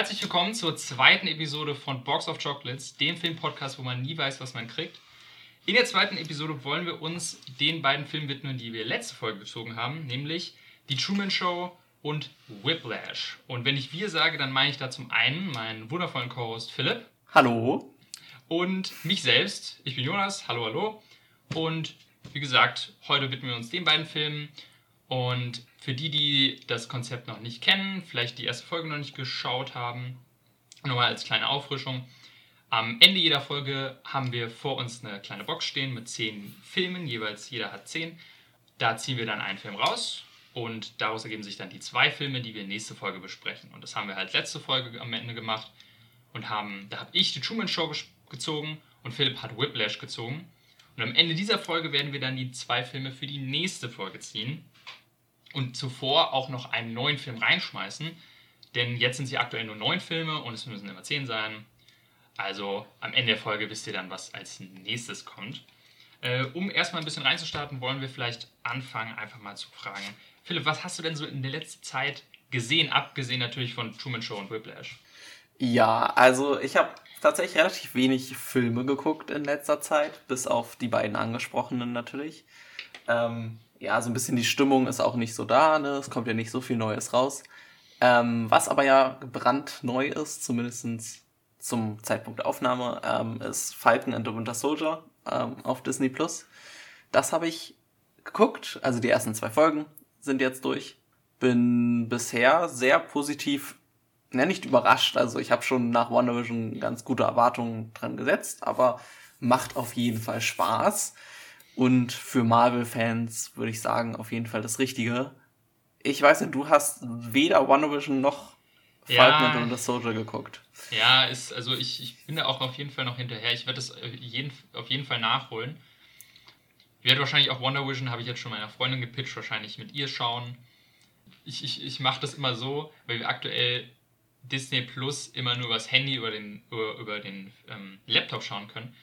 Herzlich willkommen zur zweiten Episode von Box of Chocolates, dem Filmpodcast, wo man nie weiß, was man kriegt. In der zweiten Episode wollen wir uns den beiden Filmen widmen, die wir letzte Folge gezogen haben, nämlich Die Truman Show und Whiplash. Und wenn ich wir sage, dann meine ich da zum einen meinen wundervollen Co-Host Philipp. Hallo. Und mich selbst. Ich bin Jonas. Hallo, hallo. Und wie gesagt, heute widmen wir uns den beiden Filmen. Und für die, die das Konzept noch nicht kennen, vielleicht die erste Folge noch nicht geschaut haben, nochmal als kleine Auffrischung. Am Ende jeder Folge haben wir vor uns eine kleine Box stehen mit zehn Filmen, jeweils jeder hat zehn. Da ziehen wir dann einen Film raus und daraus ergeben sich dann die zwei Filme, die wir nächste Folge besprechen. Und das haben wir halt letzte Folge am Ende gemacht und haben, da habe ich die Truman Show gezogen und Philipp hat Whiplash gezogen. Und am Ende dieser Folge werden wir dann die zwei Filme für die nächste Folge ziehen und zuvor auch noch einen neuen Film reinschmeißen. Denn jetzt sind sie aktuell nur neun Filme und es müssen immer zehn sein. Also am Ende der Folge wisst ihr dann, was als nächstes kommt. Äh, um erstmal ein bisschen reinzustarten, wollen wir vielleicht anfangen, einfach mal zu fragen. Philipp, was hast du denn so in der letzten Zeit gesehen, abgesehen natürlich von Truman Show und Whiplash? Ja, also ich habe tatsächlich relativ wenig Filme geguckt in letzter Zeit, bis auf die beiden angesprochenen natürlich. Ähm, ja, so ein bisschen die Stimmung ist auch nicht so da, ne? Es kommt ja nicht so viel Neues raus. Ähm, was aber ja brandneu ist, zumindest zum Zeitpunkt der Aufnahme, ähm, ist Falcon and the Winter Soldier ähm, auf Disney Plus. Das habe ich geguckt, also die ersten zwei Folgen sind jetzt durch. Bin bisher sehr positiv, ne, nicht überrascht. Also ich habe schon nach WandaVision ganz gute Erwartungen dran gesetzt, aber macht auf jeden Fall Spaß. Und für Marvel-Fans würde ich sagen, auf jeden Fall das Richtige. Ich weiß nicht, du hast weder WandaVision noch Falcon ja, und the Soldier geguckt. Ja, ist, also ich, ich bin da auch auf jeden Fall noch hinterher. Ich werde das jeden, auf jeden Fall nachholen. Ich werde wahrscheinlich auch Wonder Vision, habe ich jetzt schon meiner Freundin gepitcht, wahrscheinlich mit ihr schauen. Ich, ich, ich mache das immer so, weil wir aktuell Disney Plus immer nur übers Handy, über den, über, über den ähm, Laptop schauen können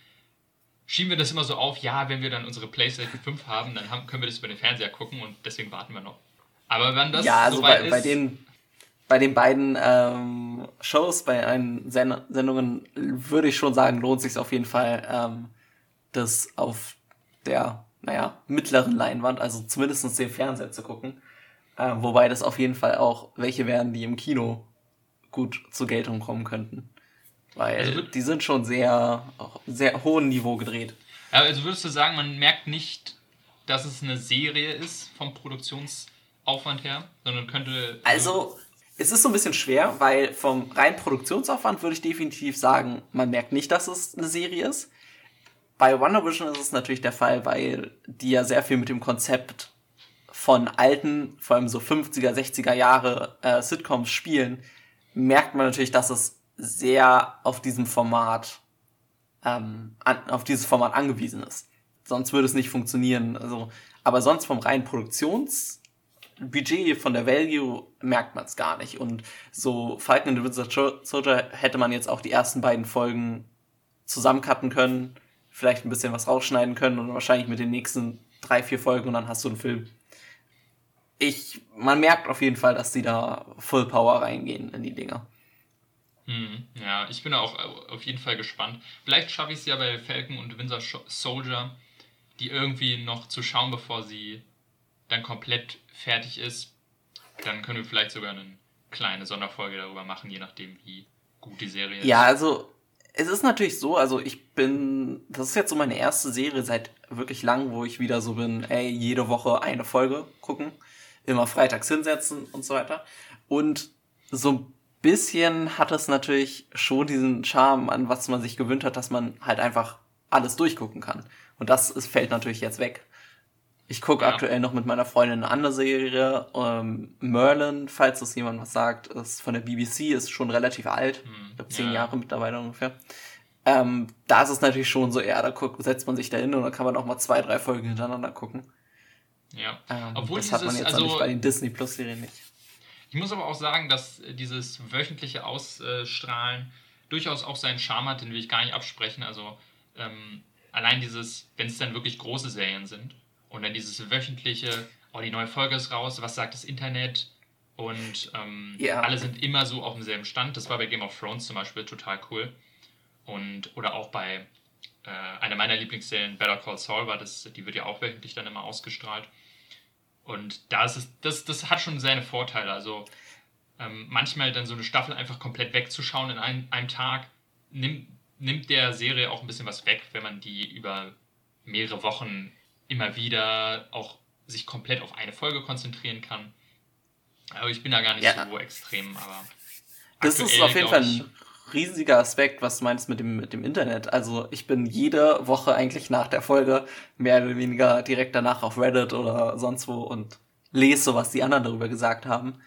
schieben wir das immer so auf, ja, wenn wir dann unsere PlayStation 5 haben, dann haben, können wir das über den Fernseher gucken und deswegen warten wir noch. Aber wenn das ja, also bei, ist, bei den bei den beiden ähm, Shows, bei einen Sen Sendungen würde ich schon sagen, lohnt sich auf jeden Fall, ähm, das auf der, naja, mittleren Leinwand, also zumindest den Fernseher zu gucken. Äh, wobei das auf jeden Fall auch welche wären, die im Kino gut zur Geltung kommen könnten. Weil also, die sind schon sehr, sehr hohen Niveau gedreht. Also würdest du sagen, man merkt nicht, dass es eine Serie ist vom Produktionsaufwand her, sondern könnte. Also, es ist so ein bisschen schwer, weil vom reinen Produktionsaufwand würde ich definitiv sagen, man merkt nicht, dass es eine Serie ist. Bei Wonder Vision ist es natürlich der Fall, weil die ja sehr viel mit dem Konzept von alten, vor allem so 50er, 60er Jahre äh, Sitcoms spielen, merkt man natürlich, dass es sehr auf diesem Format, ähm, an, auf dieses Format angewiesen ist. Sonst würde es nicht funktionieren. Also, aber sonst vom reinen Produktionsbudget, von der Value merkt man es gar nicht. Und so Falcon and the Winter Soldier hätte man jetzt auch die ersten beiden Folgen zusammencutten können, vielleicht ein bisschen was rausschneiden können und wahrscheinlich mit den nächsten drei, vier Folgen und dann hast du einen Film. Ich, man merkt auf jeden Fall, dass sie da Full Power reingehen in die Dinger. Hm, ja, ich bin auch auf jeden Fall gespannt. Vielleicht schaffe ich es ja bei Falcon und Winter Soldier, die irgendwie noch zu schauen, bevor sie dann komplett fertig ist. Dann können wir vielleicht sogar eine kleine Sonderfolge darüber machen, je nachdem, wie gut die Serie ist. Ja, also es ist natürlich so, also ich bin, das ist jetzt so meine erste Serie seit wirklich lang, wo ich wieder so bin, ey, jede Woche eine Folge gucken, immer freitags hinsetzen und so weiter. Und so bisschen hat es natürlich schon diesen Charme, an was man sich gewöhnt hat, dass man halt einfach alles durchgucken kann. Und das ist, fällt natürlich jetzt weg. Ich gucke ja. aktuell noch mit meiner Freundin eine andere Serie. Ähm, Merlin, falls das jemand was sagt, ist von der BBC, ist schon relativ alt. Hm. Ich glaube, zehn ja. Jahre mittlerweile ungefähr. Ähm, da ist es natürlich schon so, ja, da guckt, setzt man sich da hin und dann kann man auch mal zwei, drei Folgen hintereinander gucken. Ja. Ähm, Obwohl das dieses, hat man jetzt also, bei den Disney Plus Serien nicht. Ich muss aber auch sagen, dass dieses wöchentliche Ausstrahlen durchaus auch seinen Charme hat, den will ich gar nicht absprechen. Also ähm, allein dieses, wenn es dann wirklich große Serien sind und dann dieses wöchentliche, oh, die neue Folge ist raus, was sagt das Internet? Und ähm, ja. alle sind immer so auf demselben Stand. Das war bei Game of Thrones zum Beispiel total cool. Und, oder auch bei äh, einer meiner Lieblingsserien, Better Call Saul, war das, die wird ja auch wöchentlich dann immer ausgestrahlt. Und da ist es, das, das hat schon seine Vorteile. Also ähm, manchmal dann so eine Staffel einfach komplett wegzuschauen in ein, einem Tag, nimmt, nimmt der Serie auch ein bisschen was weg, wenn man die über mehrere Wochen immer wieder auch sich komplett auf eine Folge konzentrieren kann. Aber ich bin da gar nicht ja. so extrem, aber. Das ist auf jeden Fall ein riesiger Aspekt, was du meinst mit dem, mit dem Internet. Also ich bin jede Woche eigentlich nach der Folge mehr oder weniger direkt danach auf Reddit oder sonst wo und lese was die anderen darüber gesagt haben.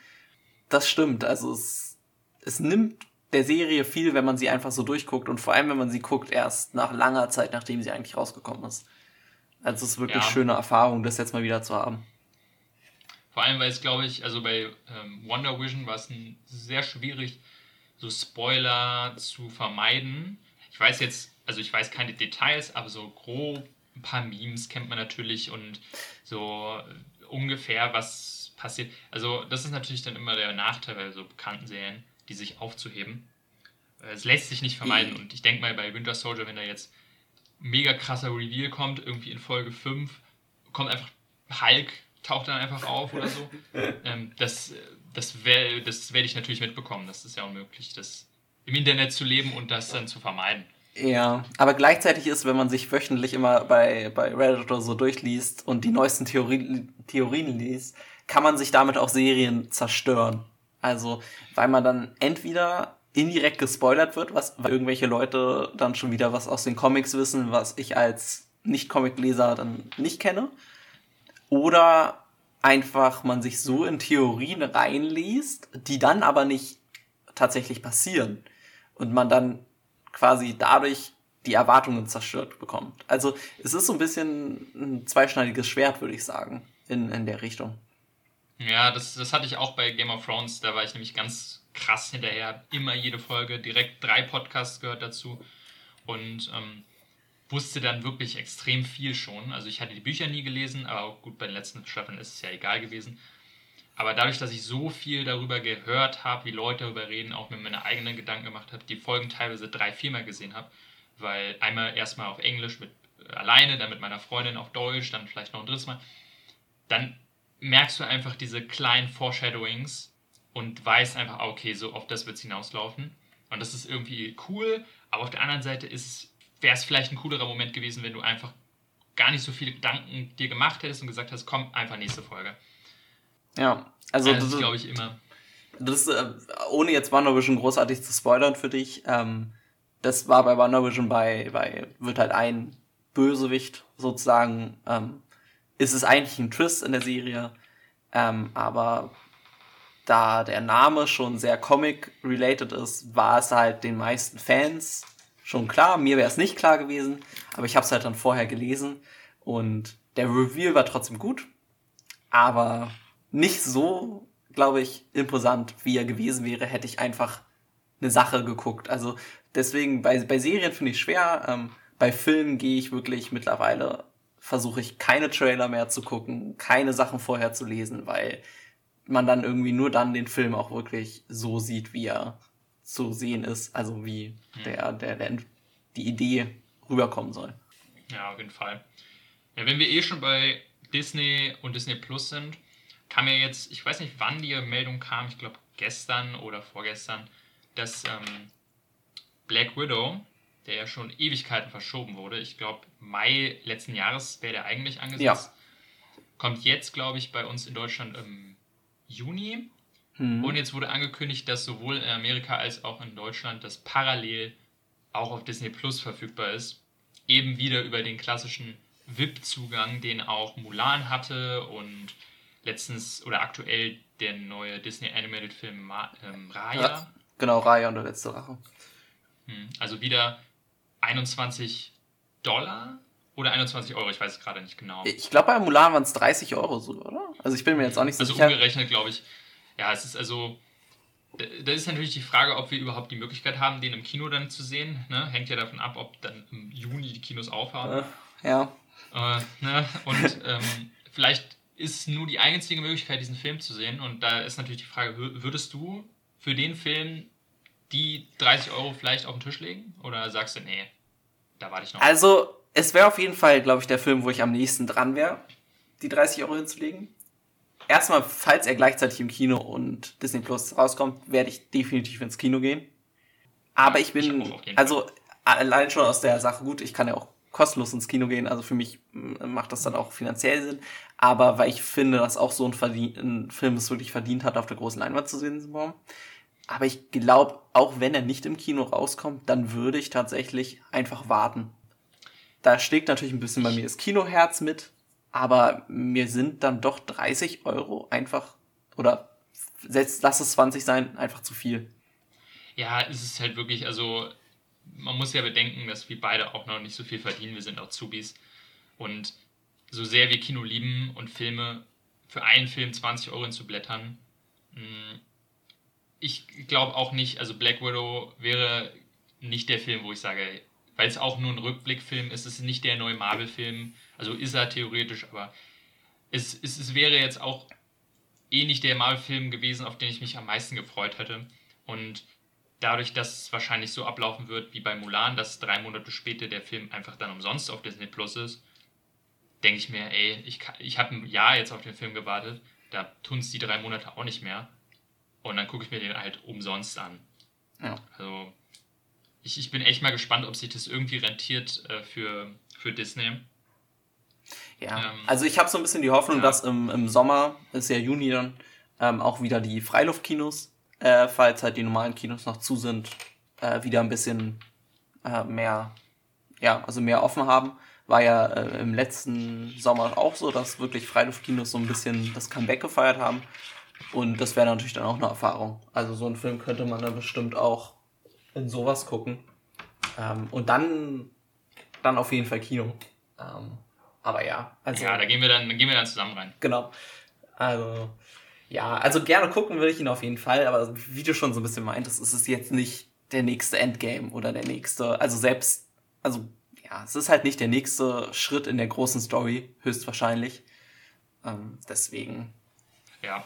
Das stimmt. Also es, es nimmt der Serie viel, wenn man sie einfach so durchguckt und vor allem, wenn man sie guckt, erst nach langer Zeit, nachdem sie eigentlich rausgekommen ist. Also es ist wirklich ja. schöne Erfahrung, das jetzt mal wieder zu haben. Vor allem, weil es, glaube ich, also bei ähm, Wonder Vision war es sehr schwierig, so Spoiler zu vermeiden. Ich weiß jetzt, also ich weiß keine Details, aber so grob ein paar Memes kennt man natürlich und so ungefähr, was passiert. Also das ist natürlich dann immer der Nachteil bei so bekannten Serien, die sich aufzuheben. Es lässt sich nicht vermeiden und ich denke mal bei Winter Soldier, wenn da jetzt mega krasser Reveal kommt, irgendwie in Folge 5, kommt einfach Hulk taucht dann einfach auf oder so. ähm, das das, das werde ich natürlich mitbekommen. Das ist ja unmöglich, das im Internet zu leben und das dann zu vermeiden. Ja, aber gleichzeitig ist, wenn man sich wöchentlich immer bei, bei Reddit oder so durchliest und die neuesten Theorie, Theorien liest, kann man sich damit auch Serien zerstören. Also, weil man dann entweder indirekt gespoilert wird, was weil irgendwelche Leute dann schon wieder was aus den Comics wissen, was ich als Nicht-Comic-Leser dann nicht kenne. Oder einfach man sich so in Theorien reinliest, die dann aber nicht tatsächlich passieren. Und man dann quasi dadurch die Erwartungen zerstört bekommt. Also es ist so ein bisschen ein zweischneidiges Schwert, würde ich sagen, in, in der Richtung. Ja, das, das hatte ich auch bei Game of Thrones. Da war ich nämlich ganz krass hinterher. Immer jede Folge, direkt drei Podcasts gehört dazu. Und ähm, wusste dann wirklich extrem viel schon. Also ich hatte die Bücher nie gelesen, aber gut, bei den letzten Staffeln ist es ja egal gewesen. Aber dadurch, dass ich so viel darüber gehört habe, wie Leute darüber reden, auch mir meine eigenen Gedanken gemacht habe, die Folgen teilweise drei, viermal gesehen habe, weil einmal erstmal auf Englisch mit äh, alleine, dann mit meiner Freundin auf Deutsch, dann vielleicht noch ein drittes Mal, dann merkst du einfach diese kleinen Foreshadowings und weißt einfach, ah, okay, so auf das wird es hinauslaufen. Und das ist irgendwie cool, aber auf der anderen Seite ist es wäre es vielleicht ein coolerer Moment gewesen, wenn du einfach gar nicht so viele Gedanken dir gemacht hättest und gesagt hast, komm, einfach nächste Folge. Ja, also das, das glaube ich immer. Das äh, ohne jetzt WandaVision großartig zu spoilern für dich, ähm, das war bei WandaVision bei, bei wird halt ein Bösewicht sozusagen, ähm, ist es eigentlich ein Twist in der Serie, ähm, aber da der Name schon sehr Comic-related ist, war es halt den meisten Fans schon klar. Mir wäre es nicht klar gewesen, aber ich habe es halt dann vorher gelesen und der Reveal war trotzdem gut, aber nicht so, glaube ich, imposant, wie er gewesen wäre, hätte ich einfach eine Sache geguckt. Also deswegen bei, bei Serien finde ich schwer. Ähm, bei Filmen gehe ich wirklich mittlerweile, versuche ich keine Trailer mehr zu gucken, keine Sachen vorher zu lesen, weil man dann irgendwie nur dann den Film auch wirklich so sieht, wie er zu sehen ist, also wie hm. der, der, der, die Idee rüberkommen soll. Ja, auf jeden Fall. Ja, wenn wir eh schon bei Disney und Disney Plus sind, kam ja jetzt, ich weiß nicht, wann die Meldung kam, ich glaube gestern oder vorgestern, dass ähm, Black Widow, der ja schon Ewigkeiten verschoben wurde, ich glaube Mai letzten Jahres wäre der eigentlich angesetzt, ja. kommt jetzt, glaube ich, bei uns in Deutschland im Juni Mhm. Und jetzt wurde angekündigt, dass sowohl in Amerika als auch in Deutschland das parallel auch auf Disney Plus verfügbar ist. Eben wieder über den klassischen VIP-Zugang, den auch Mulan hatte und letztens oder aktuell der neue Disney Animated Film ähm, Raya. Ja, genau, Raya und der letzte Rache. Hm, also wieder 21 Dollar oder 21 Euro, ich weiß es gerade nicht genau. Ich glaube, bei Mulan waren es 30 Euro sogar, oder? Also ich bin mir jetzt auch nicht so also sicher. Also umgerechnet, glaube ich, ja, es ist also, da ist natürlich die Frage, ob wir überhaupt die Möglichkeit haben, den im Kino dann zu sehen. Ne? Hängt ja davon ab, ob dann im Juni die Kinos aufhaben. Äh, ja. Äh, ne? Und ähm, vielleicht ist nur die einzige Möglichkeit, diesen Film zu sehen. Und da ist natürlich die Frage, würdest du für den Film die 30 Euro vielleicht auf den Tisch legen? Oder sagst du, nee, da warte ich noch? Also, es wäre auf jeden Fall, glaube ich, der Film, wo ich am nächsten dran wäre, die 30 Euro hinzulegen. Erstmal, falls er gleichzeitig im Kino und Disney Plus rauskommt, werde ich definitiv ins Kino gehen. Aber ich bin, ich also allein schon aus der Sache gut, ich kann ja auch kostenlos ins Kino gehen, also für mich macht das dann auch finanziell Sinn. Aber weil ich finde, dass auch so ein, Verdien ein Film es wirklich verdient hat, auf der großen Leinwand zu sehen, aber ich glaube, auch wenn er nicht im Kino rauskommt, dann würde ich tatsächlich einfach warten. Da schlägt natürlich ein bisschen bei mir das Kinoherz mit, aber mir sind dann doch 30 Euro einfach, oder setzt, lass es 20 sein, einfach zu viel. Ja, es ist halt wirklich, also man muss ja bedenken, dass wir beide auch noch nicht so viel verdienen. Wir sind auch Zubis. Und so sehr wir Kino lieben und Filme, für einen Film 20 Euro zu blättern, mm, ich glaube auch nicht, also Black Widow wäre nicht der Film, wo ich sage, weil es auch nur ein Rückblickfilm ist, es ist nicht der neue Marvel-Film, also ist er theoretisch, aber es, es, es wäre jetzt auch eh nicht der Marvel-Film gewesen, auf den ich mich am meisten gefreut hätte. Und dadurch, dass es wahrscheinlich so ablaufen wird wie bei Mulan, dass drei Monate später der Film einfach dann umsonst auf Disney Plus ist, denke ich mir, ey, ich, ich habe ein Jahr jetzt auf den Film gewartet, da tun es die drei Monate auch nicht mehr. Und dann gucke ich mir den halt umsonst an. Ja. Also ich, ich bin echt mal gespannt, ob sich das irgendwie rentiert äh, für, für Disney. Ja, ähm, also ich habe so ein bisschen die Hoffnung, ja. dass im, im Sommer, ist ja Juni dann, ähm, auch wieder die Freiluftkinos, äh, falls halt die normalen Kinos noch zu sind, äh, wieder ein bisschen äh, mehr, ja, also mehr offen haben. War ja äh, im letzten Sommer auch so, dass wirklich Freiluftkinos so ein bisschen das Comeback gefeiert haben. Und das wäre natürlich dann auch eine Erfahrung. Also so einen Film könnte man dann bestimmt auch in sowas gucken. Ähm, und dann, dann auf jeden Fall Kino. Ähm, aber ja. Also, ja, da gehen wir dann, da gehen wir dann zusammen rein. Genau. Also, ja, also gerne gucken würde ich ihn auf jeden Fall, aber wie du schon so ein bisschen meintest, ist es jetzt nicht der nächste Endgame oder der nächste, also selbst, also ja, es ist halt nicht der nächste Schritt in der großen Story, höchstwahrscheinlich. Ähm, deswegen. Ja,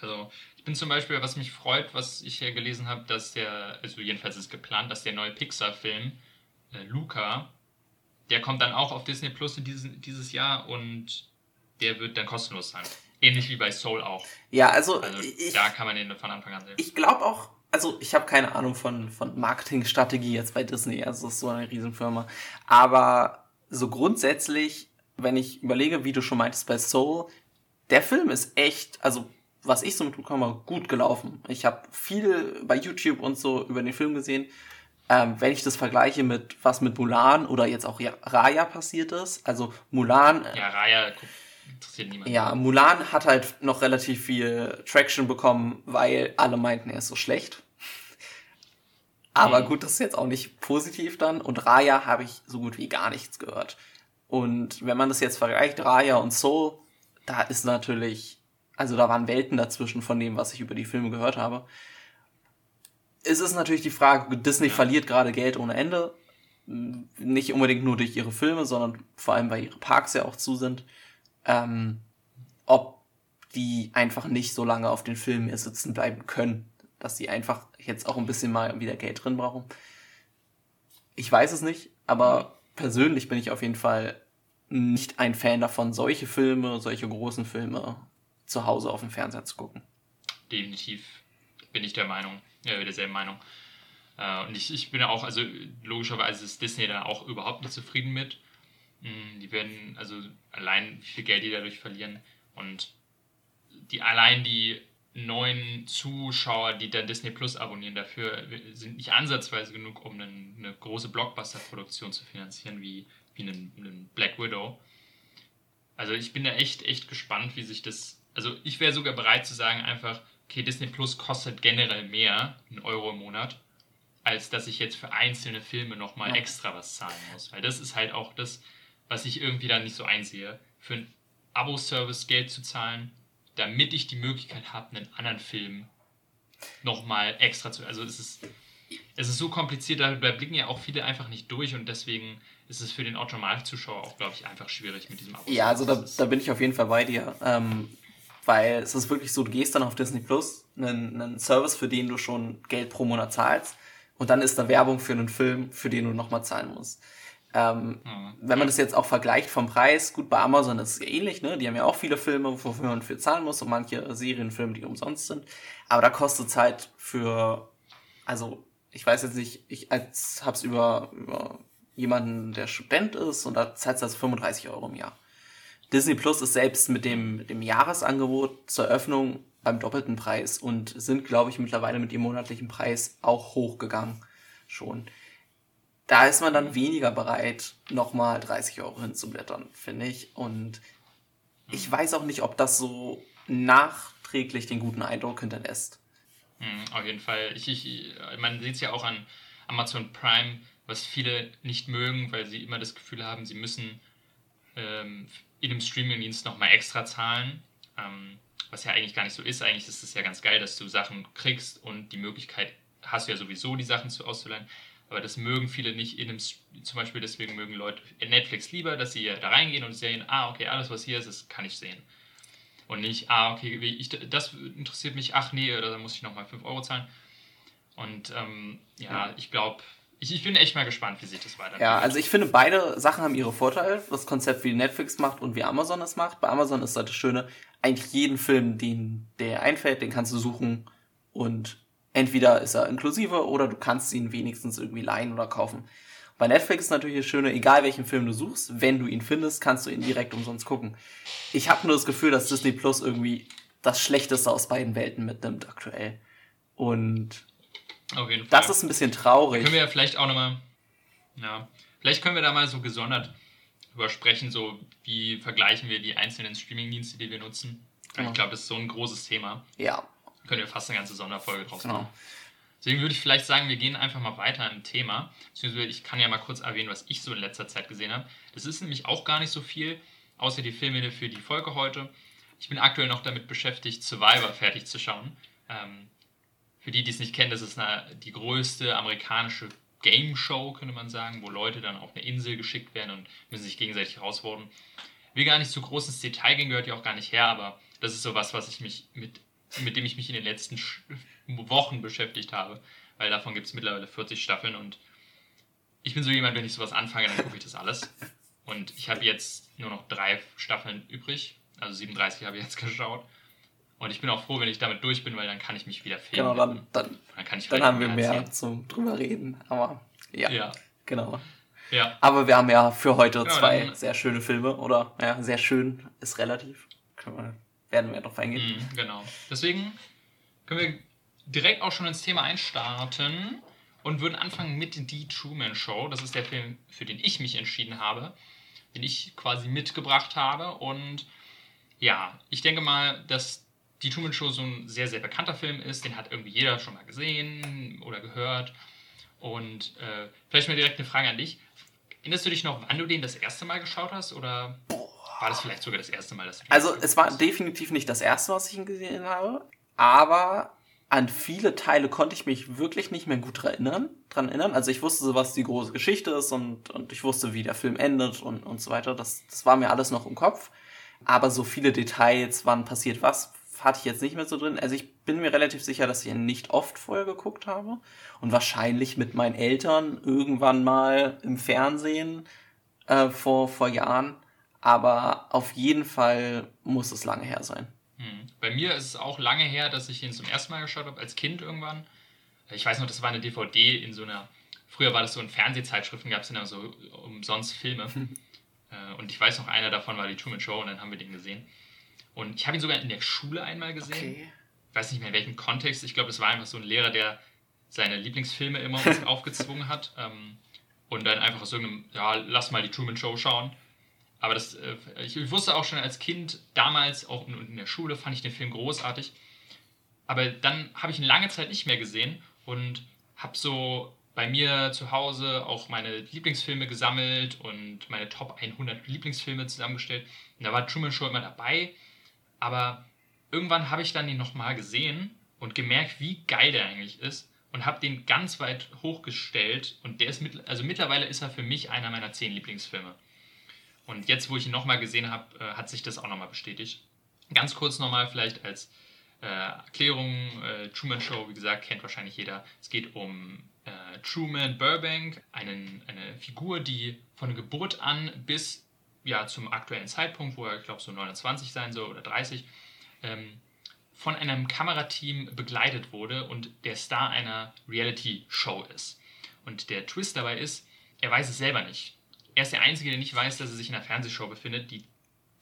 also ich bin zum Beispiel, was mich freut, was ich hier gelesen habe, dass der, also jedenfalls ist geplant, dass der neue Pixar-Film, äh, Luca, der kommt dann auch auf Disney Plus dieses, dieses Jahr und der wird dann kostenlos sein. Ähnlich wie bei Soul auch. Ja, also, also ich, da kann man den von Anfang an sehen. Ich glaube auch, also ich habe keine Ahnung von, von Marketingstrategie jetzt bei Disney, also es ist so eine Riesenfirma. Aber so grundsätzlich, wenn ich überlege, wie du schon meintest bei Soul, der Film ist echt, also was ich so mitbekommen habe, gut gelaufen. Ich habe viel bei YouTube und so über den Film gesehen. Ähm, wenn ich das vergleiche mit was mit Mulan oder jetzt auch Raya passiert ist, also Mulan. Äh, ja, Raya interessiert niemanden. Ja, Mulan hat halt noch relativ viel Traction bekommen, weil alle meinten, er ist so schlecht. Aber mhm. gut, das ist jetzt auch nicht positiv dann. Und Raya habe ich so gut wie gar nichts gehört. Und wenn man das jetzt vergleicht, Raya und Soul, da ist natürlich also da waren Welten dazwischen von dem, was ich über die Filme gehört habe. Es ist natürlich die Frage, Disney ja. verliert gerade Geld ohne Ende. Nicht unbedingt nur durch ihre Filme, sondern vor allem, weil ihre Parks ja auch zu sind. Ähm, ob die einfach nicht so lange auf den Filmen hier sitzen bleiben können. Dass sie einfach jetzt auch ein bisschen mal wieder Geld drin brauchen. Ich weiß es nicht, aber persönlich bin ich auf jeden Fall nicht ein Fan davon, solche Filme, solche großen Filme zu Hause auf dem Fernseher zu gucken. Definitiv bin ich der Meinung, ja, derselben Meinung. Äh, und ich, ich bin auch, also logischerweise ist Disney da auch überhaupt nicht zufrieden mit. Mm, die werden, also allein wie viel Geld die dadurch verlieren und die allein die neuen Zuschauer, die dann Disney Plus abonnieren, dafür sind nicht ansatzweise genug, um eine, eine große Blockbuster-Produktion zu finanzieren, wie, wie einen, einen Black Widow. Also ich bin da echt, echt gespannt, wie sich das also ich wäre sogar bereit zu sagen, einfach, okay, Disney Plus kostet generell mehr, einen Euro im Monat, als dass ich jetzt für einzelne Filme nochmal ja. extra was zahlen muss. Weil das ist halt auch das, was ich irgendwie da nicht so einsehe. Für einen Abo-Service Geld zu zahlen, damit ich die Möglichkeit habe, einen anderen Film nochmal extra zu. Also es ist. es ist so kompliziert, da, blicken ja auch viele einfach nicht durch und deswegen ist es für den Automatikzuschauer auch, glaube ich, einfach schwierig mit diesem Abo. Ja, also da, da bin ich auf jeden Fall bei dir. Ähm, weil es ist wirklich so, du gehst dann auf Disney Plus, einen, einen Service, für den du schon Geld pro Monat zahlst, und dann ist da Werbung für einen Film, für den du nochmal zahlen musst. Ähm, mhm. Wenn man das jetzt auch vergleicht vom Preis, gut, bei Amazon ist es ähnlich, ne? Die haben ja auch viele Filme, wofür man für zahlen muss und manche Serienfilme, die umsonst sind. Aber da kostet es halt für, also ich weiß jetzt nicht, ich als, hab's über, über jemanden, der Student ist und da zahlt das 35 Euro im Jahr. Disney Plus ist selbst mit dem, dem Jahresangebot zur Eröffnung beim doppelten Preis und sind, glaube ich, mittlerweile mit ihrem monatlichen Preis auch hochgegangen schon da ist man dann weniger bereit, nochmal 30 Euro hinzublättern, finde ich. Und ich weiß auch nicht, ob das so nachträglich den guten Eindruck hinterlässt. Mhm, auf jeden Fall. Ich, ich, man sieht es ja auch an Amazon Prime, was viele nicht mögen, weil sie immer das Gefühl haben, sie müssen ähm, in dem Streamingdienst nochmal extra zahlen. Ähm, was ja eigentlich gar nicht so ist. Eigentlich ist es ja ganz geil, dass du Sachen kriegst und die Möglichkeit hast du ja sowieso, die Sachen zu auszuleihen. Aber das mögen viele nicht in einem, zum Beispiel deswegen mögen Leute Netflix lieber, dass sie da reingehen und sehen, ah, okay, alles was hier ist, das kann ich sehen. Und nicht, ah, okay, ich, das interessiert mich, ach nee, oder dann muss ich nochmal 5 Euro zahlen. Und ähm, ja, ja, ich glaube, ich, ich bin echt mal gespannt, wie sich das weiterentwickelt. Ja, also ich finde, beide Sachen haben ihre Vorteile. Das Konzept, wie Netflix macht und wie Amazon es macht. Bei Amazon ist das Schöne, eigentlich jeden Film, den der einfällt, den kannst du suchen und entweder ist er inklusive oder du kannst ihn wenigstens irgendwie leihen oder kaufen. Bei Netflix ist natürlich das Schöne, egal welchen Film du suchst, wenn du ihn findest, kannst du ihn direkt umsonst gucken. Ich habe nur das Gefühl, dass Disney Plus irgendwie das Schlechteste aus beiden Welten mitnimmt aktuell. Und das ist ein bisschen traurig. Können wir ja vielleicht auch nochmal, ja, vielleicht können wir da mal so gesondert drüber sprechen, so wie vergleichen wir die einzelnen Streamingdienste, die wir nutzen. Genau. Ich glaube, das ist so ein großes Thema. Ja, können wir fast eine ganze Sonderfolge draus machen. Genau. Deswegen würde ich vielleicht sagen, wir gehen einfach mal weiter im Thema. Beziehungsweise ich kann ja mal kurz erwähnen, was ich so in letzter Zeit gesehen habe. Das ist nämlich auch gar nicht so viel, außer die Filme für die Folge heute. Ich bin aktuell noch damit beschäftigt, Survivor fertig zu schauen. Ähm, für die, die es nicht kennen, das ist eine, die größte amerikanische Game Show, könnte man sagen, wo Leute dann auf eine Insel geschickt werden und müssen sich gegenseitig herausfordern. Will gar nicht zu groß ins Detail gehen, gehört ja auch gar nicht her, aber das ist so was, was ich mich mit mit dem ich mich in den letzten Wochen beschäftigt habe. Weil davon gibt es mittlerweile 40 Staffeln und ich bin so jemand, wenn ich sowas anfange, dann gucke ich das alles. Und ich habe jetzt nur noch drei Staffeln übrig. Also 37 habe ich jetzt geschaut. Und ich bin auch froh, wenn ich damit durch bin, weil dann kann ich mich wieder filmen. Genau, dann, dann, dann, kann ich dann haben wir mehr erzählen. zum drüber reden. Aber ja, ja. genau. Ja. Aber wir haben ja für heute ja, zwei dann, sehr schöne Filme. Oder ja, sehr schön ist relativ. Können wir werden wir darauf eingehen. Mhm, genau. Deswegen können wir direkt auch schon ins Thema einstarten und würden anfangen mit Die Truman Show. Das ist der Film, für den ich mich entschieden habe, den ich quasi mitgebracht habe. Und ja, ich denke mal, dass Die Truman Show so ein sehr, sehr bekannter Film ist. Den hat irgendwie jeder schon mal gesehen oder gehört. Und äh, vielleicht mal direkt eine Frage an dich. Erinnerst du dich noch, wann du den das erste Mal geschaut hast? Oder? War das vielleicht sogar das erste Mal, dass du Also, es war definitiv nicht das erste, was ich ihn gesehen habe, aber an viele Teile konnte ich mich wirklich nicht mehr gut erinnern, dran erinnern. Also ich wusste so, was die große Geschichte ist und, und ich wusste, wie der Film endet und, und so weiter. Das, das war mir alles noch im Kopf. Aber so viele Details, wann passiert was, hatte ich jetzt nicht mehr so drin. Also ich bin mir relativ sicher, dass ich ihn nicht oft vorher geguckt habe und wahrscheinlich mit meinen Eltern irgendwann mal im Fernsehen äh, vor, vor Jahren aber auf jeden Fall muss es lange her sein. Hm. Bei mir ist es auch lange her, dass ich ihn zum ersten Mal geschaut habe, als Kind irgendwann. Ich weiß noch, das war eine DVD in so einer, früher war das so in Fernsehzeitschriften, gab es dann so umsonst Filme. Äh, und ich weiß noch, einer davon war die Truman Show und dann haben wir den gesehen. Und ich habe ihn sogar in der Schule einmal gesehen. Okay. Ich weiß nicht mehr in welchem Kontext. Ich glaube, es war einfach so ein Lehrer, der seine Lieblingsfilme immer uns aufgezwungen hat. Ähm, und dann einfach aus irgendeinem, ja, lass mal die Truman Show schauen. Aber das, äh, ich wusste auch schon als Kind, damals, auch in der Schule, fand ich den Film großartig. Aber dann habe ich ihn lange Zeit nicht mehr gesehen und habe so bei mir zu Hause auch meine Lieblingsfilme gesammelt und meine Top 100 Lieblingsfilme zusammengestellt. Und da war Truman Show immer dabei. Aber irgendwann habe ich dann ihn nochmal gesehen und gemerkt, wie geil der eigentlich ist. und habe den ganz weit hochgestellt und der ist mit, also mittlerweile ist er für mich einer meiner zehn Lieblingsfilme. Und jetzt, wo ich ihn nochmal gesehen habe, äh, hat sich das auch nochmal bestätigt. Ganz kurz nochmal vielleicht als äh, Erklärung, äh, Truman Show, wie gesagt, kennt wahrscheinlich jeder. Es geht um äh, Truman Burbank, einen, eine Figur, die von Geburt an bis ja, zum aktuellen Zeitpunkt, wo er, ich glaube, so 29 sein soll oder 30, ähm, von einem Kamerateam begleitet wurde und der Star einer Reality-Show ist. Und der Twist dabei ist, er weiß es selber nicht. Er ist der Einzige, der nicht weiß, dass er sich in einer Fernsehshow befindet, die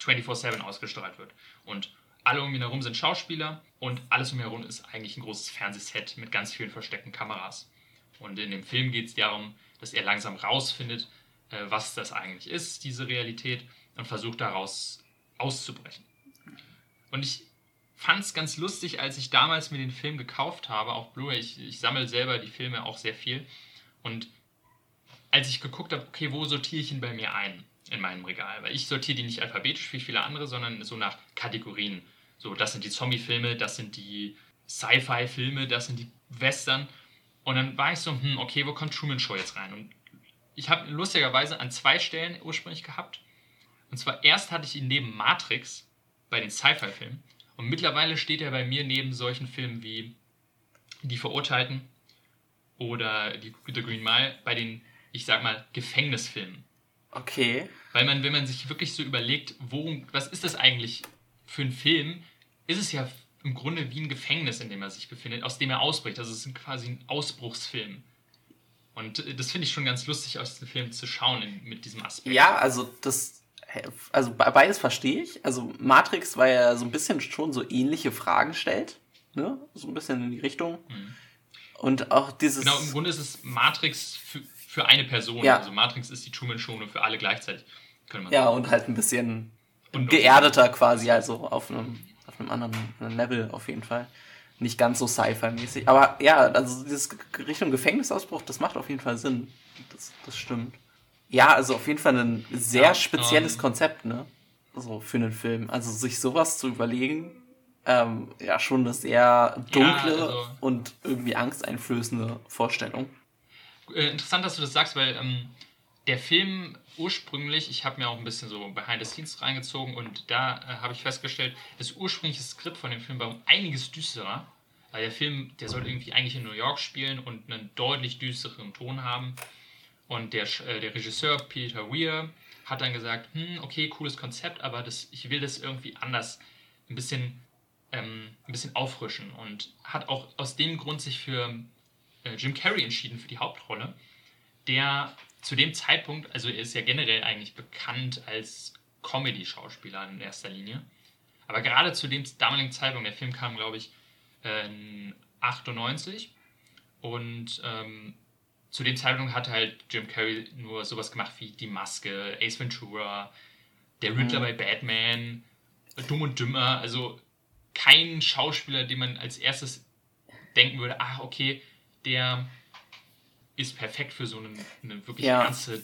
24-7 ausgestrahlt wird. Und alle um ihn herum sind Schauspieler und alles um ihn herum ist eigentlich ein großes Fernsehset mit ganz vielen versteckten Kameras. Und in dem Film geht es darum, dass er langsam rausfindet, äh, was das eigentlich ist, diese Realität, und versucht daraus auszubrechen. Und ich fand es ganz lustig, als ich damals mir den Film gekauft habe, auf Blu-ray. Ich, ich sammle selber die Filme auch sehr viel. Und als ich geguckt habe, okay, wo sortiere ich ihn bei mir ein in meinem Regal? Weil ich sortiere die nicht alphabetisch wie viele andere, sondern so nach Kategorien. So, das sind die Zombie-Filme, das sind die Sci-Fi-Filme, das sind die Western. Und dann war ich so, hm, okay, wo kommt Truman Show jetzt rein? Und ich habe lustigerweise an zwei Stellen ursprünglich gehabt. Und zwar erst hatte ich ihn neben Matrix bei den Sci-Fi-Filmen. Und mittlerweile steht er bei mir neben solchen Filmen wie Die Verurteilten oder die, The Green Mile bei den, ich sag mal, Gefängnisfilmen. Okay. Weil man, wenn man sich wirklich so überlegt, worum, was ist das eigentlich für ein Film, ist es ja im Grunde wie ein Gefängnis, in dem er sich befindet, aus dem er ausbricht. Also es ist quasi ein Ausbruchsfilm. Und das finde ich schon ganz lustig, aus dem Film zu schauen in, mit diesem Aspekt. Ja, also das, also beides verstehe ich. Also Matrix, weil er so ein bisschen schon so ähnliche Fragen stellt, ne? So ein bisschen in die Richtung. Mhm. Und auch dieses. Genau, im Grunde ist es Matrix für, für eine Person. Ja. Also Matrix ist die Truman Show nur für alle gleichzeitig. ja, sagen. und halt ein bisschen und, geerdeter quasi, also auf einem auf einem anderen Level auf jeden Fall. Nicht ganz so Sci-Fi-mäßig. Aber ja, also dieses Richtung Gefängnisausbruch, das macht auf jeden Fall Sinn. Das, das stimmt. Ja, also auf jeden Fall ein sehr ja, spezielles ähm, Konzept, ne? So für einen Film. Also sich sowas zu überlegen, ähm, ja, schon eine sehr dunkle ja, also, und irgendwie angsteinflößende Vorstellung. Äh, interessant, dass du das sagst, weil ähm, der Film ursprünglich, ich habe mir auch ein bisschen so Behind the Scenes reingezogen und da äh, habe ich festgestellt, das ursprüngliche Skript von dem Film war um einiges düsterer. Weil der Film, der soll irgendwie eigentlich in New York spielen und einen deutlich düsteren Ton haben. Und der, äh, der Regisseur Peter Weir hat dann gesagt, hm, okay, cooles Konzept, aber das, ich will das irgendwie anders, ein bisschen, ähm, ein bisschen auffrischen. Und hat auch aus dem Grund sich für äh, Jim Carrey entschieden für die Hauptrolle, der zu dem Zeitpunkt, also er ist ja generell eigentlich bekannt als Comedy-Schauspieler in erster Linie. Aber gerade zu dem damaligen Zeitpunkt, der Film kam, glaube ich, in 98 und ähm, zu dem Zeitpunkt hatte halt Jim Carrey nur sowas gemacht wie Die Maske, Ace Ventura, Der Riddler mhm. bei Batman, Dumm und Dümmer, also kein Schauspieler, den man als erstes denken würde, ach okay, der ist perfekt für so eine, eine wirklich ja. ernste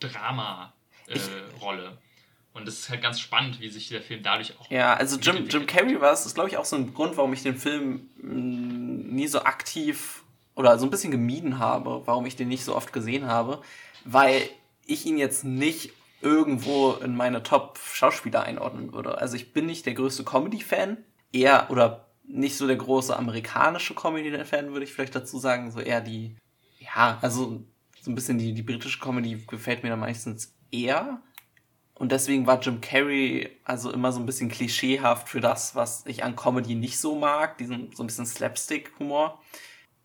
Drama-Rolle. Äh, und das ist halt ganz spannend, wie sich der Film dadurch auch. Ja, also Jim, Jim Carrey war es, ist glaube ich auch so ein Grund, warum ich den Film mm, nie so aktiv oder so ein bisschen gemieden habe, warum ich den nicht so oft gesehen habe, weil ich ihn jetzt nicht irgendwo in meine Top-Schauspieler einordnen würde. Also ich bin nicht der größte Comedy-Fan, eher oder nicht so der große amerikanische Comedy-Fan, würde ich vielleicht dazu sagen, so eher die ja, also so ein bisschen die, die britische Comedy gefällt mir da meistens eher. Und deswegen war Jim Carrey also immer so ein bisschen klischeehaft für das, was ich an Comedy nicht so mag, diesen so ein bisschen Slapstick-Humor.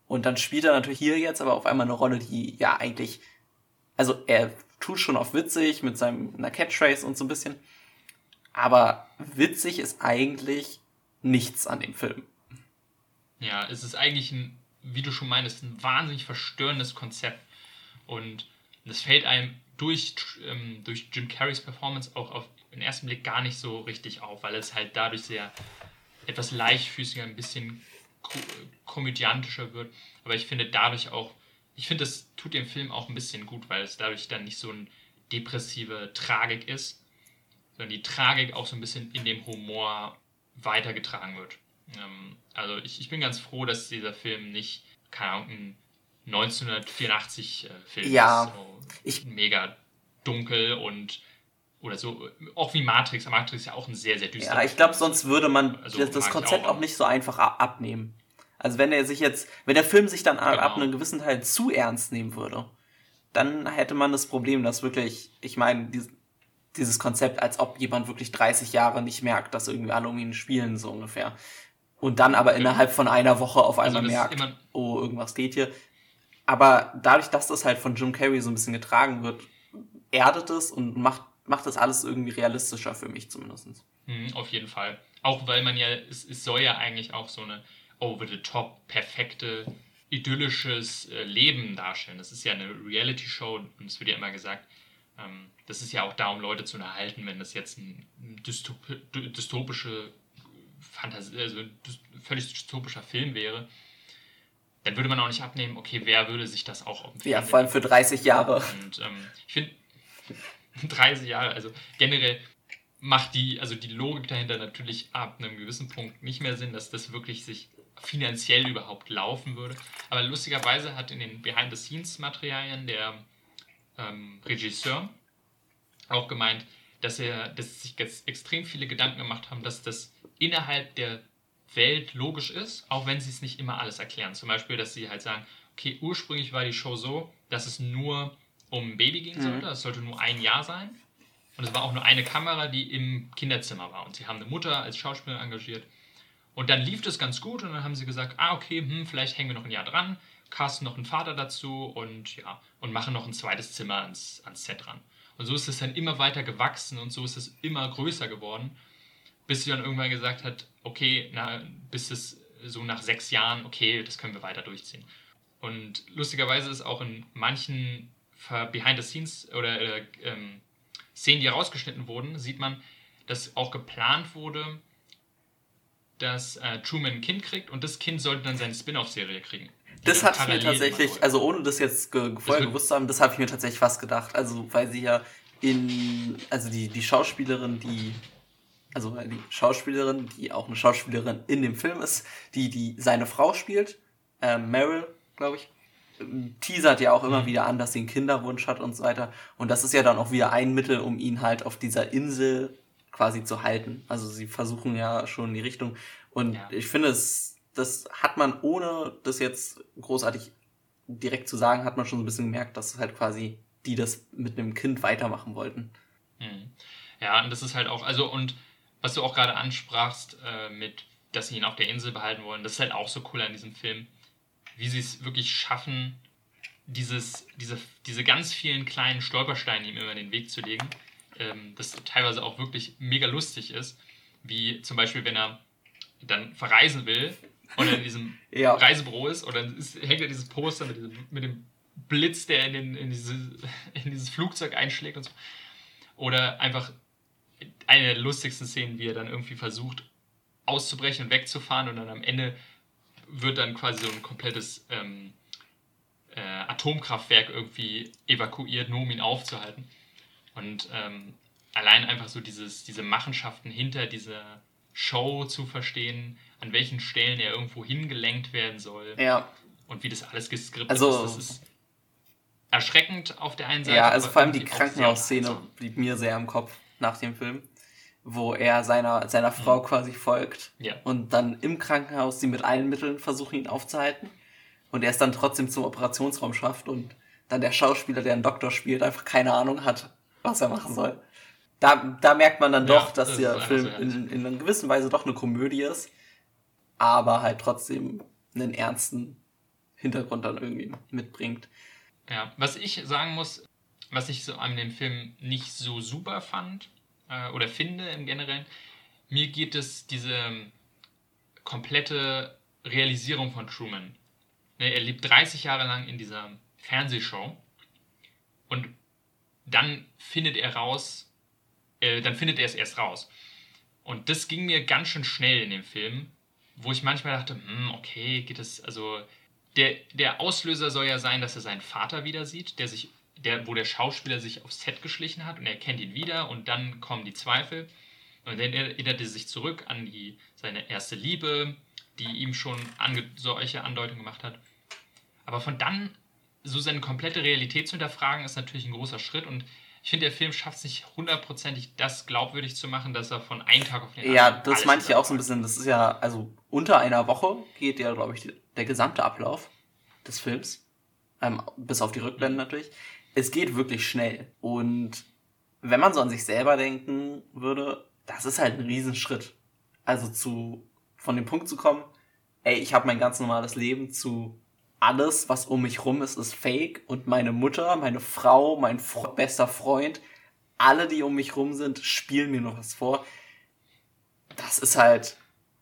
Und dann spielt er natürlich hier jetzt aber auf einmal eine Rolle, die ja eigentlich, also er tut schon auf witzig mit seinem einer Catchphrase und so ein bisschen, aber witzig ist eigentlich nichts an dem Film. Ja, es ist eigentlich ein wie du schon meinst, ein wahnsinnig verstörendes Konzept. Und das fällt einem durch, ähm, durch Jim Carreys Performance auch auf den ersten Blick gar nicht so richtig auf, weil es halt dadurch sehr etwas leichtfüßiger, ein bisschen ko komödiantischer wird. Aber ich finde dadurch auch, ich finde, das tut dem Film auch ein bisschen gut, weil es dadurch dann nicht so eine depressive Tragik ist, sondern die Tragik auch so ein bisschen in dem Humor weitergetragen wird. Ähm, also ich, ich bin ganz froh, dass dieser Film nicht keine Ahnung, ein 1984-Film Ja. ist. So Ich- mega dunkel und oder so, auch wie Matrix. Matrix ist ja auch ein sehr, sehr düsterer Ja, ich glaube, sonst würde man Also das, das Konzept auch, auch, nicht so einfach abnehmen. Also wenn er sich jetzt, wenn der Film sich dann Genau. ab einem gewissen Teil zu ernst nehmen würde, dann hätte man das Problem, dass wirklich, ich meine, dies, dieses Konzept, als ob jemand wirklich 30 Jahre nicht merkt, dass irgendwie alle um ihn spielen, so ungefähr. Und dann aber innerhalb von einer Woche auf Also einmal ist merkt, oh, irgendwas geht hier. Aber dadurch, dass das halt von Jim Carrey so ein bisschen getragen wird, erdet es und macht, macht das alles irgendwie realistischer für mich zumindest. Mhm, auf jeden Fall. Auch weil man ja, es, es soll ja eigentlich auch so eine over-the-top, perfekte, idyllisches äh, Leben darstellen. Das ist ja eine Reality-Show und es wird ja immer gesagt, ähm, das ist ja auch da, um Leute zu unterhalten, wenn das jetzt ein dystop dy- dystopische Fantasie, also ein völlig dystopischer Film wäre, dann würde man auch nicht abnehmen, okay, wer würde sich das auch auf dem Ja, vor allem für 30 Jahre. und ähm, ich finde, 30 Jahre, also generell macht die, also die Logik dahinter natürlich ab einem gewissen Punkt nicht mehr Sinn, dass das wirklich sich finanziell überhaupt laufen würde. Aber lustigerweise hat in den Behind-the-Scenes-Materialien der ähm, Regisseur auch gemeint, dass er, dass sich jetzt extrem viele Gedanken gemacht haben, dass das innerhalb der Welt logisch ist, auch wenn sie es nicht immer alles erklären. Zum Beispiel, dass sie halt sagen, okay, ursprünglich war die Show so, dass es nur um ein Baby gehen sollte, es sollte nur ein Jahr sein. Und es war auch nur eine Kamera, die im Kinderzimmer war. Und sie haben eine Mutter als Schauspielerin engagiert. Und dann lief das ganz gut und dann haben sie gesagt, ah, okay, hm, vielleicht hängen wir noch ein Jahr dran, casten noch einen Vater dazu und ja, und machen noch ein zweites Zimmer ans, ans Set dran. Und so ist es dann immer weiter gewachsen und so ist es immer größer geworden, bis sie dann irgendwann gesagt hat, okay, na, bis es so nach sechs Jahren, okay, das können wir weiter durchziehen. Und lustigerweise ist auch in manchen Ver- Behind-the-Scenes oder äh, ähm, Szenen, die herausgeschnitten wurden, sieht man, dass auch geplant wurde, dass äh, Truman ein Kind kriegt und das Kind sollte dann seine Spin-off-Serie kriegen. Das dann hatte ich mir tatsächlich, also ohne das jetzt ge vorher gewusst zu haben, das habe ich mir tatsächlich fast gedacht. Also, weil sie ja in, also die, die Schauspielerin, die, also die Schauspielerin, die auch eine Schauspielerin in dem Film ist, die, die seine Frau spielt, ähm, Meryl, glaube ich, ähm, teasert ja auch immer Mhm. wieder an, dass sie einen Kinderwunsch hat und so weiter. Und das ist ja dann auch wieder ein Mittel, um ihn halt auf dieser Insel quasi zu halten. Also sie versuchen ja schon in die Richtung. Und Ja. ich finde, es, das hat man, ohne das jetzt großartig direkt zu sagen, hat man schon so ein bisschen gemerkt, dass halt quasi die das mit einem Kind weitermachen wollten. Mhm. Ja, und das ist halt auch, also und was du auch gerade ansprachst, äh, mit, dass sie ihn auf der Insel behalten wollen, das ist halt auch so cool an diesem Film, wie sie es wirklich schaffen, dieses, diese, diese ganz vielen kleinen Stolpersteine ihm immer in den Weg zu legen, ähm, das teilweise auch wirklich mega lustig ist, wie zum Beispiel, wenn er dann verreisen will und in diesem Ja. Reisebüro ist und dann ist, hängt er dieses Poster mit, diesem, mit dem Blitz, der in, den, in, diese, in dieses Flugzeug einschlägt und so. Oder einfach eine der lustigsten Szenen, wie er dann irgendwie versucht auszubrechen und wegzufahren und dann am Ende wird dann quasi so ein komplettes ähm, äh, Atomkraftwerk irgendwie evakuiert, nur um ihn aufzuhalten. Und ähm, allein einfach so dieses, diese Machenschaften hinter dieser Show zu verstehen, an welchen Stellen er irgendwo hingelenkt werden soll Ja, und wie das alles geskriptet Also- ist, das ist erschreckend auf der einen Seite. ja also vor allem die Krankenhausszene blieb mir sehr im Kopf nach dem Film, wo er seiner, seiner Frau quasi folgt Mhm. Ja. und dann im Krankenhaus sie mit allen Mitteln versuchen, ihn aufzuhalten. Und er es dann trotzdem zum Operationsraum schafft und dann der Schauspieler, der einen Doktor spielt, einfach keine Ahnung hat, was er machen soll. Da, da merkt man dann Ja, doch, dass das der Film so in, in einer gewissen Weise doch eine Komödie ist, aber halt trotzdem einen ernsten Hintergrund dann irgendwie mitbringt. Ja, was ich sagen muss, was ich so an dem Film nicht so super fand äh, oder finde im Generellen, mir geht es diese komplette Realisierung von Truman. Ne, er lebt 30 Jahre lang in dieser Fernsehshow und dann findet er raus, äh, dann findet er es erst raus. Und das ging mir ganz schön schnell in dem Film, wo ich manchmal dachte, hm, okay, geht es, also der, der Auslöser soll ja sein, dass er seinen Vater wieder sieht, der sich, der, wo der Schauspieler sich aufs Set geschlichen hat und er kennt ihn wieder und dann kommen die Zweifel. Und dann erinnert er sich zurück an die, seine erste Liebe, die ihm schon ange, solche Andeutungen gemacht hat. Aber von dann so seine komplette Realität zu hinterfragen, ist natürlich ein großer Schritt und ich finde, der Film schafft es nicht hundertprozentig, das glaubwürdig zu machen, dass er von einem Tag auf den anderen. Ja, das meinte ich ja auch so ein bisschen. Das ist ja, also unter einer Woche geht ja, glaube ich, der gesamte Ablauf des Films. Ähm, bis auf die Rückblenden natürlich. Es geht wirklich schnell. Und wenn man so an sich selber denken würde, das ist halt ein Riesenschritt. Also zu, von dem Punkt zu kommen, ey, ich habe mein ganz normales Leben zu alles, was um mich rum ist, ist fake und meine Mutter, meine Frau, mein Fre bester Freund, alle, die um mich rum sind, spielen mir noch was vor. Das ist halt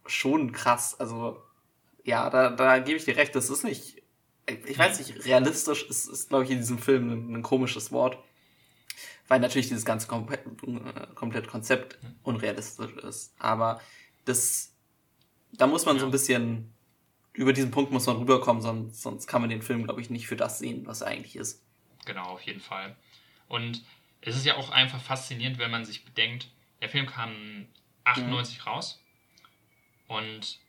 schon krass. Also, ja, da, da gebe ich dir recht. Das ist nicht, ich weiß nicht, realistisch ist, ist glaube ich, in diesem Film ein, ein, komisches Wort. Weil natürlich dieses ganze komplett, äh, komplett Konzept unrealistisch ist. Aber das, da muss man ja. so ein bisschen über diesen Punkt muss man rüberkommen, sonst, sonst kann man den Film, glaube ich, nicht für das sehen, was er eigentlich ist. Genau, auf jeden Fall. Und es ist ja auch einfach faszinierend, wenn man sich bedenkt, der Film kam 98 mhm. raus und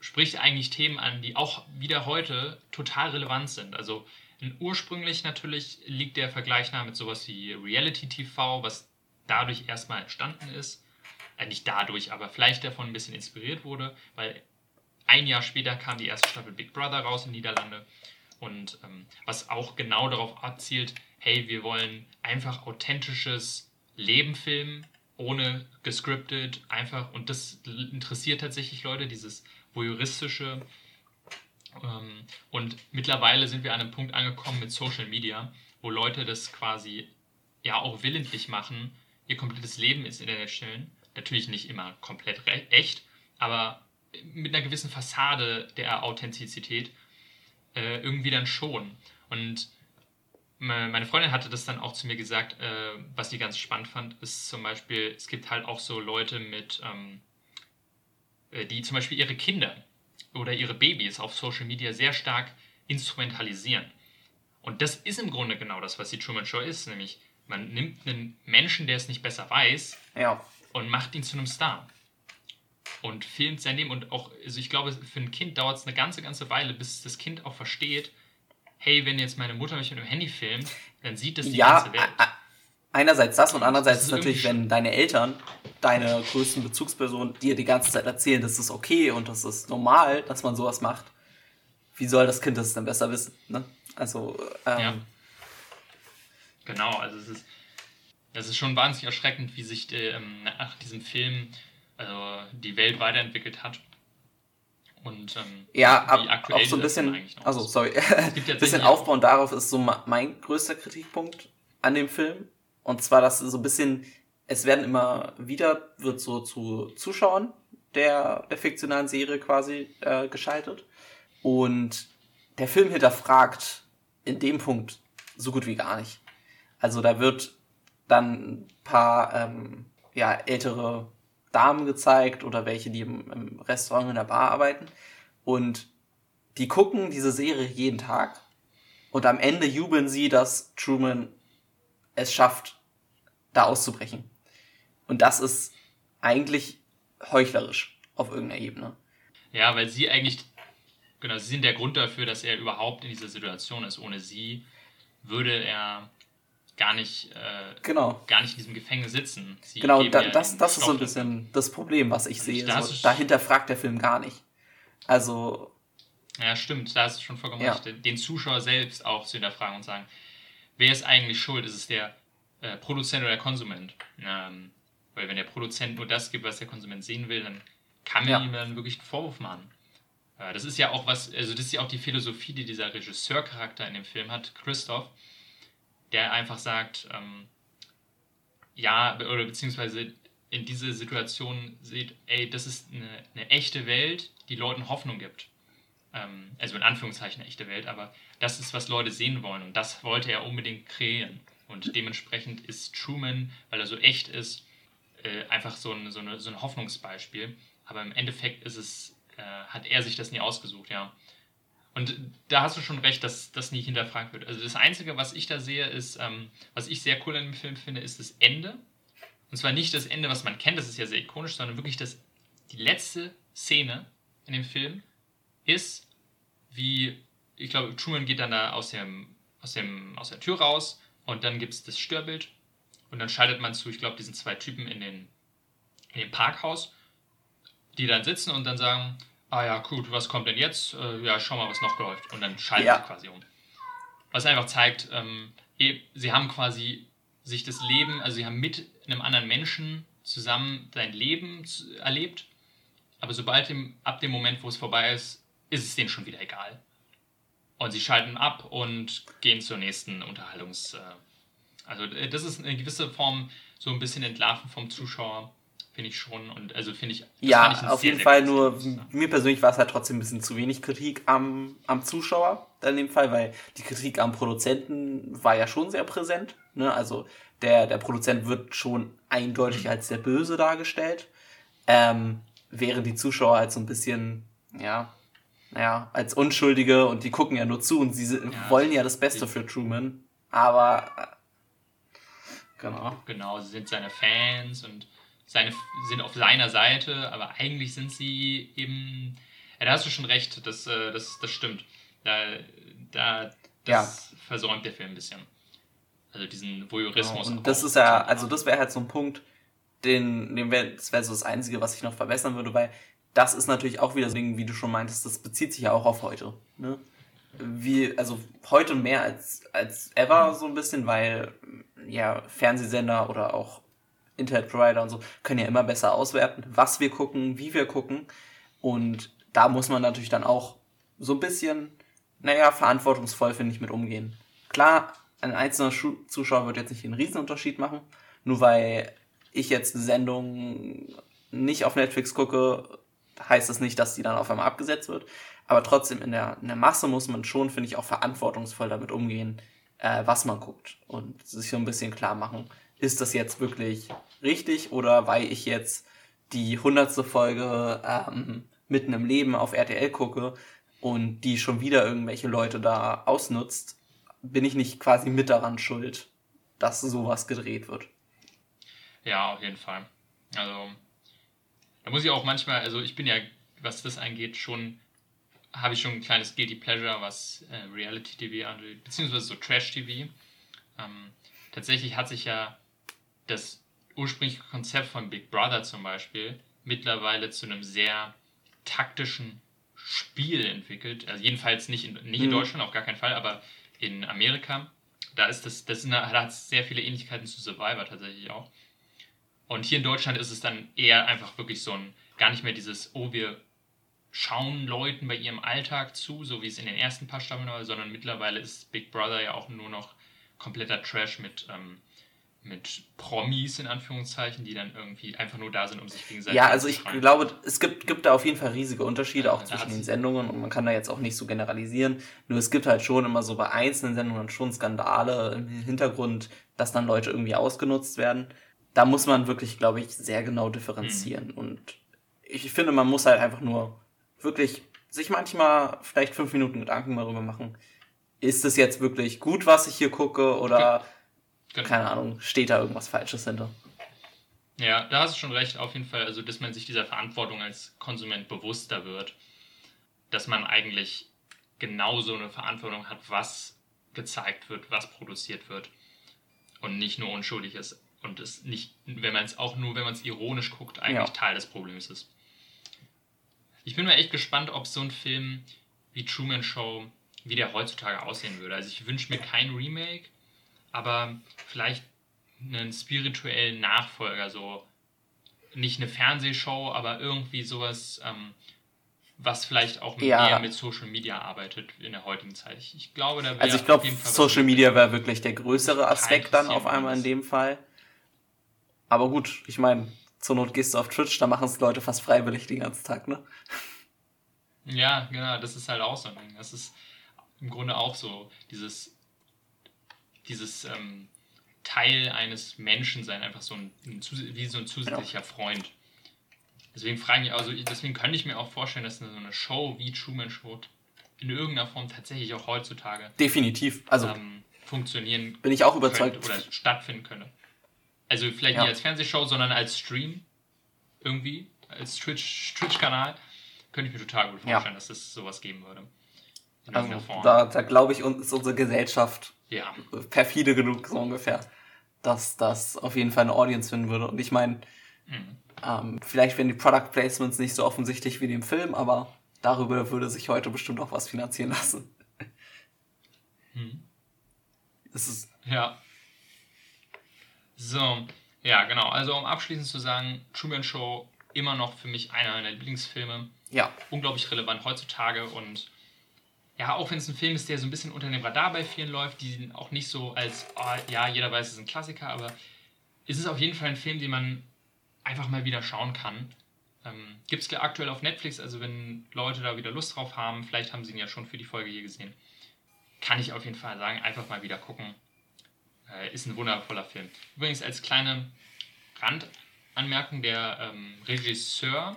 spricht eigentlich Themen an, die auch wieder heute total relevant sind. Also ursprünglich natürlich liegt der Vergleich nah mit sowas wie Reality TV, was dadurch erstmal entstanden ist. Äh, nicht dadurch, aber vielleicht davon ein bisschen inspiriert wurde, weil ein Jahr später kam die erste Staffel Big Brother raus in Niederlande. Und ähm, was auch genau darauf abzielt, hey, wir wollen einfach authentisches Leben filmen, ohne gescriptet, einfach. Und das interessiert tatsächlich Leute, dieses voyeuristische. Ähm, und mittlerweile sind wir an einem Punkt angekommen mit Social Media, wo Leute das quasi ja auch willentlich machen, ihr komplettes Leben ins Internet stellen. Natürlich nicht immer komplett echt, aber mit einer gewissen Fassade der Authentizität äh, irgendwie dann schon. Und meine Freundin hatte das dann auch zu mir gesagt, äh, was sie ganz spannend fand, ist zum Beispiel, es gibt halt auch so Leute mit, ähm, äh, die zum Beispiel ihre Kinder oder ihre Babys auf Social Media sehr stark instrumentalisieren. Und das ist im Grunde genau das, was die Truman Show ist, nämlich man nimmt einen Menschen, der es nicht besser weiß, ja. und macht ihn zu einem Star und filmt sein Leben. Und auch, also ich glaube, für ein Kind dauert es eine ganze, ganze Weile, bis das Kind auch versteht, hey, wenn jetzt meine Mutter mich mit dem Handy filmt, dann sieht das die ja, ganze Welt. Einerseits das und andererseits ist natürlich, wenn deine Eltern, deine größten Bezugspersonen, dir die ganze Zeit erzählen, das ist okay und das ist normal, dass man sowas macht. Wie soll das Kind das denn besser wissen? Ne? Also, ähm, ja. Genau, also es ist, es ist schon wahnsinnig erschreckend, wie sich ähm, nach diesem Film also die Welt weiterentwickelt hat. Und ähm, ja, ab, auch so ein bisschen, also sorry, ein bisschen aufbauen darauf ist so mein größter Kritikpunkt an dem Film. Und zwar, dass so ein bisschen, es werden immer wieder, wird so zu Zuschauern der, der fiktionalen Serie quasi äh, geschaltet. Und der Film hinterfragt in dem Punkt so gut wie gar nicht. Also da wird dann ein paar ähm, ja, ältere Damen gezeigt oder welche, die im, im Restaurant in der Bar arbeiten. Und die gucken diese Serie jeden Tag. Und am Ende jubeln sie, dass Truman es schafft, da auszubrechen. Und das ist eigentlich heuchlerisch auf irgendeiner Ebene. Ja, weil sie eigentlich, genau, sie sind der Grund dafür, dass er überhaupt in dieser Situation ist. Ohne sie würde er gar nicht, äh, genau. gar nicht in diesem Gefängnis sitzen. Sie genau, da, das, das ist so ein bisschen das Problem, was ich sehe. So, dahinter fragt der Film gar nicht. Also. Ja, stimmt, da hast du schon vollkommen ja. recht. Den Zuschauer selbst auch zu hinterfragen und sagen, wer ist eigentlich schuld? Ist es der äh, Produzent oder der Konsument? Ähm, weil wenn der Produzent nur das gibt, was der Konsument sehen will, dann kann man ja. ihm dann wirklich einen Vorwurf machen. Äh, das ist ja auch was, also das ist ja auch die Philosophie, die dieser Regisseurcharakter in dem Film hat, Christoph der einfach sagt, ähm, ja, oder beziehungsweise in diese Situation sieht, ey, das ist eine, eine echte Welt, die Leuten Hoffnung gibt. Ähm, also in Anführungszeichen eine echte Welt, aber das ist, was Leute sehen wollen und das wollte er unbedingt kreieren. Und dementsprechend ist Truman, weil er so echt ist, äh, einfach so ein, so, eine, so ein Hoffnungsbeispiel. Aber im Endeffekt ist es, äh, hat er sich das nie ausgesucht, ja. Und da hast du schon recht, dass das nie hinterfragt wird. Also das Einzige, was ich da sehe, ist, ähm, was ich sehr cool an dem Film finde, ist das Ende. Und zwar nicht das Ende, was man kennt, das ist ja sehr ikonisch, sondern wirklich das, die letzte Szene in dem Film ist, wie ich glaube, Truman geht dann da aus, dem, aus, dem, aus der Tür raus und dann gibt es das Störbild und dann schaltet man zu, ich glaube, diesen zwei Typen in, den, in dem Parkhaus, die dann sitzen und dann sagen, ah ja, gut, was kommt denn jetzt? Äh, ja, schau mal, was noch läuft. Und dann schalten ja. sie quasi um. Was einfach zeigt, ähm, sie haben quasi sich das Leben, also sie haben mit einem anderen Menschen zusammen sein Leben erlebt, aber sobald dem, ab dem Moment, wo es vorbei ist, ist es denen schon wieder egal. Und sie schalten ab und gehen zur nächsten Unterhaltungs... Äh, also äh, das ist eine gewisse Form so ein bisschen Entlarven vom Zuschauer, finde ich schon. Und also finde ich. Ja, ich auf sehr, jeden Fall. Nur mir persönlich war es halt trotzdem ein bisschen zu wenig Kritik am, am Zuschauer in dem Fall, weil die Kritik am Produzenten war ja schon sehr präsent. Ne? Also der, der Produzent wird schon eindeutig als der Böse dargestellt. Ähm, während die Zuschauer halt so ein bisschen, ja, naja, als Unschuldige und die gucken ja nur zu und sie ja, wollen ja das Beste für Truman. Aber äh, genau. Genau, sie sind seine Fans und seine, sind auf seiner Seite, aber eigentlich sind sie eben. Ja, da hast du schon recht, das, äh, das, das stimmt. Da, da, das ja. versäumt der Film ein bisschen. Also diesen Voyeurismus. Genau. Und das ist ja, also das wäre halt so ein Punkt, den, den wär, das wäre so das Einzige, was ich noch verbessern würde, weil das ist natürlich auch wieder so, wie du schon meintest, das bezieht sich ja auch auf heute. Ne? Wie, also heute mehr als, als ever so ein bisschen, weil ja Fernsehsender oder auch Internetprovider und so können ja immer besser auswerten, was wir gucken, wie wir gucken. Und da muss man natürlich dann auch so ein bisschen, naja, verantwortungsvoll, finde ich, mit umgehen. Klar, ein einzelner Zuschauer wird jetzt nicht einen Riesenunterschied machen, nur weil ich jetzt eine Sendung nicht auf Netflix gucke, heißt das nicht, dass die dann auf einmal abgesetzt wird. Aber trotzdem in der, in der Masse muss man schon, finde ich, auch verantwortungsvoll damit umgehen, äh, was man guckt. Und sich so ein bisschen klar machen, ist das jetzt wirklich richtig oder weil ich jetzt die hundertste Folge ähm, mitten im Leben auf RTL gucke und die schon wieder irgendwelche Leute da ausnutzt, bin ich nicht quasi mit daran schuld, dass sowas gedreht wird. Ja, auf jeden Fall. Also, da muss ich auch manchmal, also ich bin ja, was das angeht, schon, habe ich schon ein kleines Guilty Pleasure, was äh, Reality TV angeht, beziehungsweise so Trash TV. Ähm, tatsächlich hat sich ja das ursprüngliche Konzept von Big Brother zum Beispiel mittlerweile zu einem sehr taktischen Spiel entwickelt. Also jedenfalls nicht in, nicht in mhm. Deutschland, auf gar keinen Fall, aber in Amerika. Da ist das, das ist eine, da hat es sehr viele Ähnlichkeiten zu Survivor tatsächlich auch. Und hier in Deutschland ist es dann eher einfach wirklich so ein, gar nicht mehr dieses, oh, wir schauen Leuten bei ihrem Alltag zu, so wie es in den ersten paar Staffeln war, sondern mittlerweile ist Big Brother ja auch nur noch kompletter Trash mit ähm, mit Promis in Anführungszeichen, die dann irgendwie einfach nur da sind, um sich gegenseitig Ja, also ich glaube, es gibt, gibt da auf jeden Fall riesige Unterschiede ja, auch zwischen den Sendungen und man kann da jetzt auch nicht so generalisieren. Nur es gibt halt schon immer so bei einzelnen Sendungen schon Skandale im Hintergrund, dass dann Leute irgendwie ausgenutzt werden. Da muss man wirklich, glaube ich, sehr genau differenzieren. Mhm. Und ich finde, man muss halt einfach nur wirklich sich manchmal vielleicht fünf Minuten Gedanken darüber machen. Ist es jetzt wirklich gut, was ich hier gucke oder Genau. Keine Ahnung, steht da irgendwas Falsches hinter. Ja, da hast du schon recht, auf jeden Fall. Also, dass man sich dieser Verantwortung als Konsument bewusster wird. Dass man eigentlich genauso eine Verantwortung hat, was gezeigt wird, was produziert wird. Und nicht nur unschuldig ist. Und es nicht, wenn man es auch nur, wenn man es ironisch guckt, eigentlich ja. Teil des Problems ist. Ich bin mir echt gespannt, ob so ein Film wie Truman Show, wie der heutzutage aussehen würde. Also ich wünsche mir kein Remake, aber vielleicht einen spirituellen Nachfolger, so nicht eine Fernsehshow, aber irgendwie sowas, ähm, was vielleicht auch ja. mehr mit Social Media arbeitet in der heutigen Zeit. Ich, ich glaube, da wäre Also ich glaube, Social Media wäre wirklich der größere Aspekt dann auf einmal in dem Fall. Aber gut, ich meine, zur Not gehst du auf Twitch, da machen es Leute fast freiwillig den ganzen Tag, ne? Ja, genau, das ist halt auch so ein Ding. Das ist im Grunde auch so, dieses dieses ähm, Teil eines Menschen sein, einfach so ein, ein wie so ein zusätzlicher genau. Freund. Deswegen frage ich, also deswegen könnte ich mir auch vorstellen, dass so eine Show wie Truman Show in irgendeiner Form tatsächlich auch heutzutage definitiv also ähm, funktionieren bin ich auch überzeugt oder stattfinden könnte. Also vielleicht ja. nicht als Fernsehshow, sondern als Stream irgendwie als Twitch Twitch könnte ich mir total gut vorstellen, ja. dass es sowas geben würde. Also, da, da glaube ich, ist unsere Gesellschaft ja. perfide genug, so ungefähr, dass das auf jeden Fall eine Audience finden würde. Und ich meine, mhm. ähm, vielleicht wären die Product Placements nicht so offensichtlich wie dem Film, aber darüber würde sich heute bestimmt auch was finanzieren lassen. Mhm. Das ist. Ja. So, ja, genau. Also, um abschließend zu sagen, Truman Show immer noch für mich einer meiner Lieblingsfilme. Ja. Unglaublich relevant heutzutage und ja, auch wenn es ein Film ist, der so ein bisschen unter dem Radar bei vielen läuft, die auch nicht so als, oh, ja, jeder weiß, es ist ein Klassiker, aber es ist auf jeden Fall ein Film, den man einfach mal wieder schauen kann. Ähm, Gibt es aktuell auf Netflix, also wenn Leute da wieder Lust drauf haben, vielleicht haben sie ihn ja schon für die Folge hier gesehen, kann ich auf jeden Fall sagen, einfach mal wieder gucken. Äh, ist ein wundervoller Film. Übrigens als kleine Randanmerkung, der ähm, Regisseur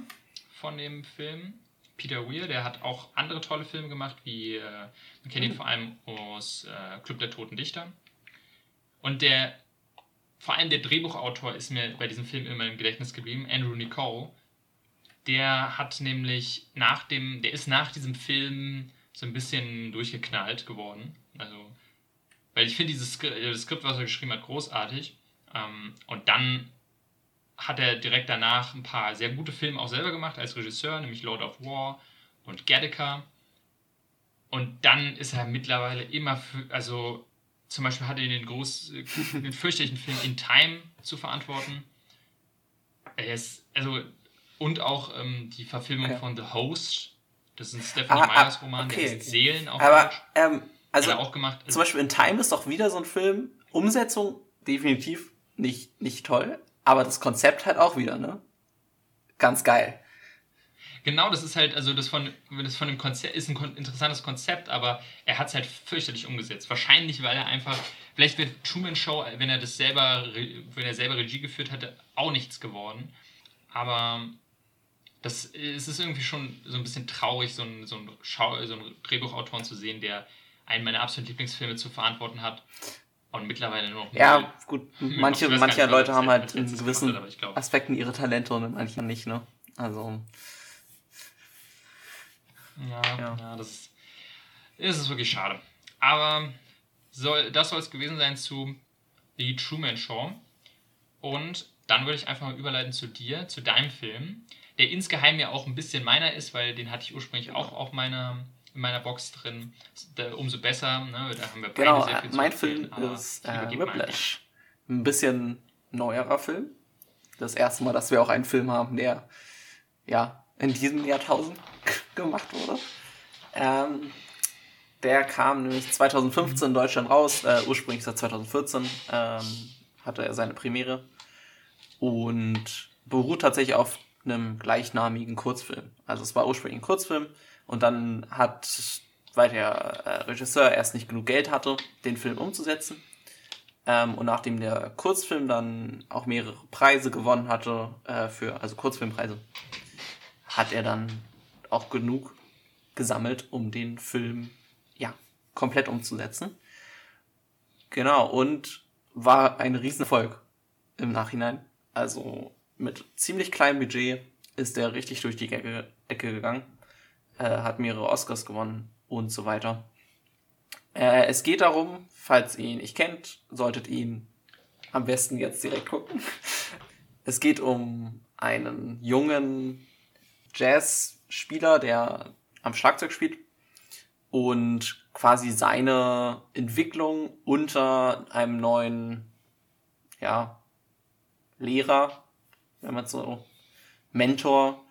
von dem Film Peter Weir, der hat auch andere tolle Filme gemacht, wie äh, man kennt ihn mhm. vor allem aus äh, Club der Toten Dichter. Und der, vor allem der Drehbuchautor ist mir bei diesem Film immer im Gedächtnis geblieben, Andrew Nicole. Der hat nämlich nach dem, der ist nach diesem Film so ein bisschen durchgeknallt geworden. Also, weil ich finde dieses Skript, das Skript, was er geschrieben hat, großartig. Ähm, und dann hat er direkt danach ein paar sehr gute Filme auch selber gemacht als Regisseur, nämlich Lord of War und Gattaca. Und dann ist er mittlerweile immer für, also zum Beispiel hat er den, groß, den fürchterlichen Film In Time zu verantworten. Er ist, also, und auch ähm, die Verfilmung okay. von The Host. Das ist ein Stephanie ah, Meyers Roman, okay, der ist Seelen auf Aber, ähm, also, auch gemacht. Zum Beispiel In Time ist doch wieder so ein Film. Umsetzung definitiv nicht, nicht toll. Aber das Konzept halt auch wieder, ne? Ganz geil. Genau, das ist halt, also das von, das von dem Konzept ist ein interessantes Konzept, aber er hat es halt fürchterlich umgesetzt. Wahrscheinlich, weil er einfach, vielleicht wird Truman Show, wenn er das selber, wenn er selber Regie geführt hätte, auch nichts geworden. Aber das es ist irgendwie schon so ein bisschen traurig, so ein, so ein, Schau, so ein Drehbuchautor zu sehen, der einen meiner absoluten Lieblingsfilme zu verantworten hat und mittlerweile nur noch. Ja, gut. Manche, manche Leute haben halt in gewissen hat, Aspekten ihre Talente und in manchen nicht, ne? Also. Ja, ja. ja das ist, ist wirklich schade. Aber soll, das soll es gewesen sein zu The Truman Show. Und dann würde ich einfach mal überleiten zu dir, zu deinem Film, der insgeheim ja auch ein bisschen meiner ist, weil den hatte ich ursprünglich auch auf meiner in meiner Box drin. umso besser. Ne? Da haben wir beide genau, sehr viel mein Film ist äh, Whiplash. Ein bisschen neuerer Film. Das erste Mal, dass wir auch einen Film haben, der ja in diesem Jahrtausend gemacht wurde. Ähm, der kam nämlich 2015 in Deutschland raus, äh, ursprünglich seit 2014 ähm, hatte er seine Premiere und beruht tatsächlich auf einem gleichnamigen Kurzfilm. Also es war ursprünglich ein Kurzfilm, und dann hat, weil der äh, Regisseur erst nicht genug Geld hatte, den Film umzusetzen. Ähm, und nachdem der Kurzfilm dann auch mehrere Preise gewonnen hatte, äh, für, also Kurzfilmpreise, hat er dann auch genug gesammelt, um den Film ja komplett umzusetzen. Genau, und war ein Riesenerfolg im Nachhinein. Also mit ziemlich kleinem Budget ist der richtig durch die Ecke, Ecke gegangen äh, hat mehrere Oscars gewonnen und so weiter. Äh, es geht darum, falls ihr ihn nicht kennt, solltet ihr ihn am besten jetzt direkt gucken. Es geht um einen jungen Jazzspieler, der am Schlagzeug spielt und quasi seine Entwicklung unter einem neuen, ja, Lehrer, wenn man so, Mentor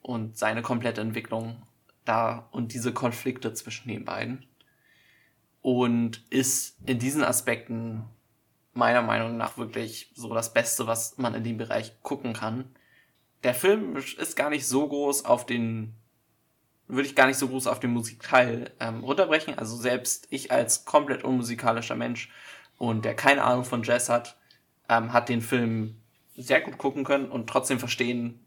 und seine komplette Entwicklung da und diese Konflikte zwischen den beiden. Und ist in diesen Aspekten meiner Meinung nach wirklich so das Beste, was man in dem Bereich gucken kann. Der Film ist gar nicht so groß auf den, würde ich gar nicht so groß auf den Musikteil ähm, runterbrechen. Also selbst ich als komplett unmusikalischer Mensch und der keine Ahnung von Jazz hat, ähm, hat den Film sehr gut gucken können und trotzdem verstehen,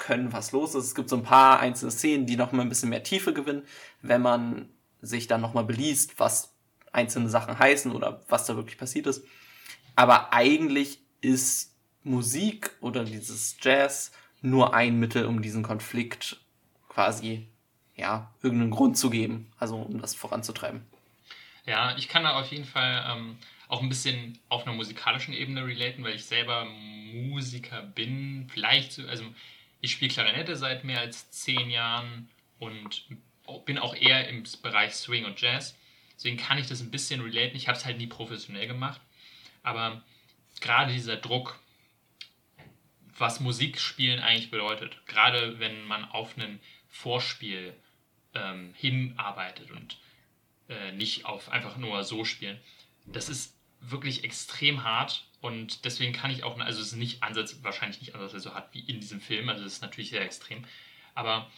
können, was los ist. Es gibt so ein paar einzelne Szenen, die noch mal ein bisschen mehr Tiefe gewinnen, wenn man sich dann noch mal beliest, was einzelne Sachen heißen oder was da wirklich passiert ist. Aber eigentlich ist Musik oder dieses Jazz nur ein Mittel, um diesen Konflikt quasi ja, irgendeinen Grund zu geben, also um das voranzutreiben. Ja, ich kann da auf jeden Fall ähm, auch ein bisschen auf einer musikalischen Ebene relaten, weil ich selber Musiker bin. Vielleicht, also ich spiele Klarinette seit mehr als zehn Jahren und bin auch eher im Bereich Swing und Jazz. Deswegen kann ich das ein bisschen relaten. Ich habe es halt nie professionell gemacht. Aber gerade dieser Druck, was Musikspielen eigentlich bedeutet, gerade wenn man auf ein Vorspiel ähm, hinarbeitet und äh, nicht auf einfach nur so spielen, das ist wirklich extrem hart und deswegen kann ich auch, also es ist nicht Ansatz, wahrscheinlich nicht ansatzweise so hart wie in diesem Film, also es ist natürlich sehr extrem, aber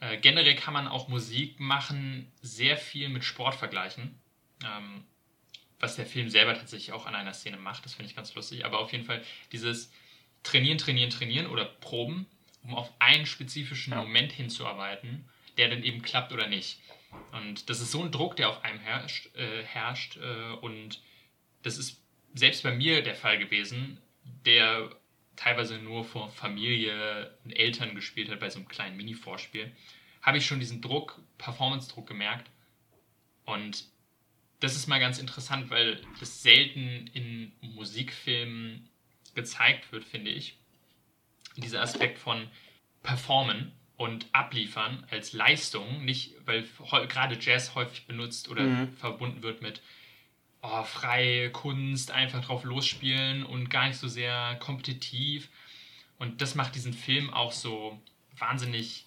äh, generell kann man auch Musik machen, sehr viel mit Sport vergleichen. Ähm, was der Film selber tatsächlich auch an einer Szene macht, das finde ich ganz lustig. Aber auf jeden Fall dieses Trainieren, Trainieren, Trainieren oder Proben, um auf einen spezifischen. Moment hinzuarbeiten, der dann eben klappt oder nicht. Und das ist so ein Druck, der auf einem herrscht, äh, herrscht äh, und das ist selbst bei mir der Fall gewesen, der teilweise nur vor Familie und Eltern gespielt hat bei so einem kleinen Mini-Vorspiel, habe ich schon diesen Druck, Performance-Druck gemerkt. Und das ist mal ganz interessant, weil das selten in Musikfilmen gezeigt wird, finde ich. Dieser Aspekt von Performen und Abliefern als Leistung, nicht, weil gerade Jazz häufig benutzt oder mhm. verbunden wird mit oh, freie Kunst, einfach drauf losspielen und gar nicht so sehr kompetitiv. Und das macht diesen Film auch so wahnsinnig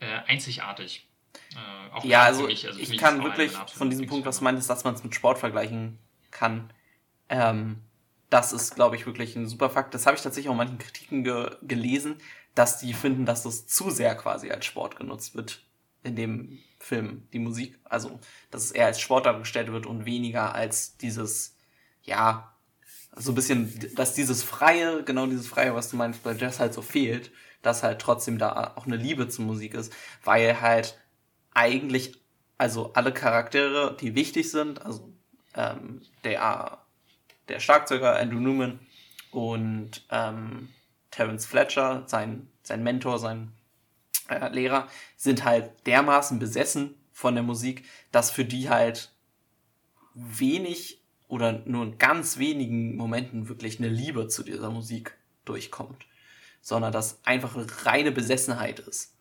äh, einzigartig. Äh, ja, also, mich, also ich kann wirklich von diesem Punkt, was du meintest, dass man es mit Sport vergleichen kann. Ähm, das ist, glaube ich, wirklich ein super Fakt. Das habe ich tatsächlich auch in manchen Kritiken ge gelesen, dass die finden, dass das zu sehr quasi als Sport genutzt wird in dem Film, die Musik. Also, dass es eher als Sport dargestellt wird und weniger als dieses, ja, so ein bisschen, dass dieses Freie, genau dieses Freie, was du meinst, bei Jazz halt so fehlt, dass halt trotzdem da auch eine Liebe zur Musik ist, weil halt eigentlich, also alle Charaktere, die wichtig sind, also ähm, der, der Schlagzeuger Andrew Newman und ähm, Terence Fletcher, sein, sein Mentor, sein äh, Lehrer, sind halt dermaßen besessen von der Musik, dass für die halt wenig oder nur in ganz wenigen Momenten wirklich eine Liebe zu dieser Musik durchkommt, sondern dass einfach eine reine Besessenheit ist.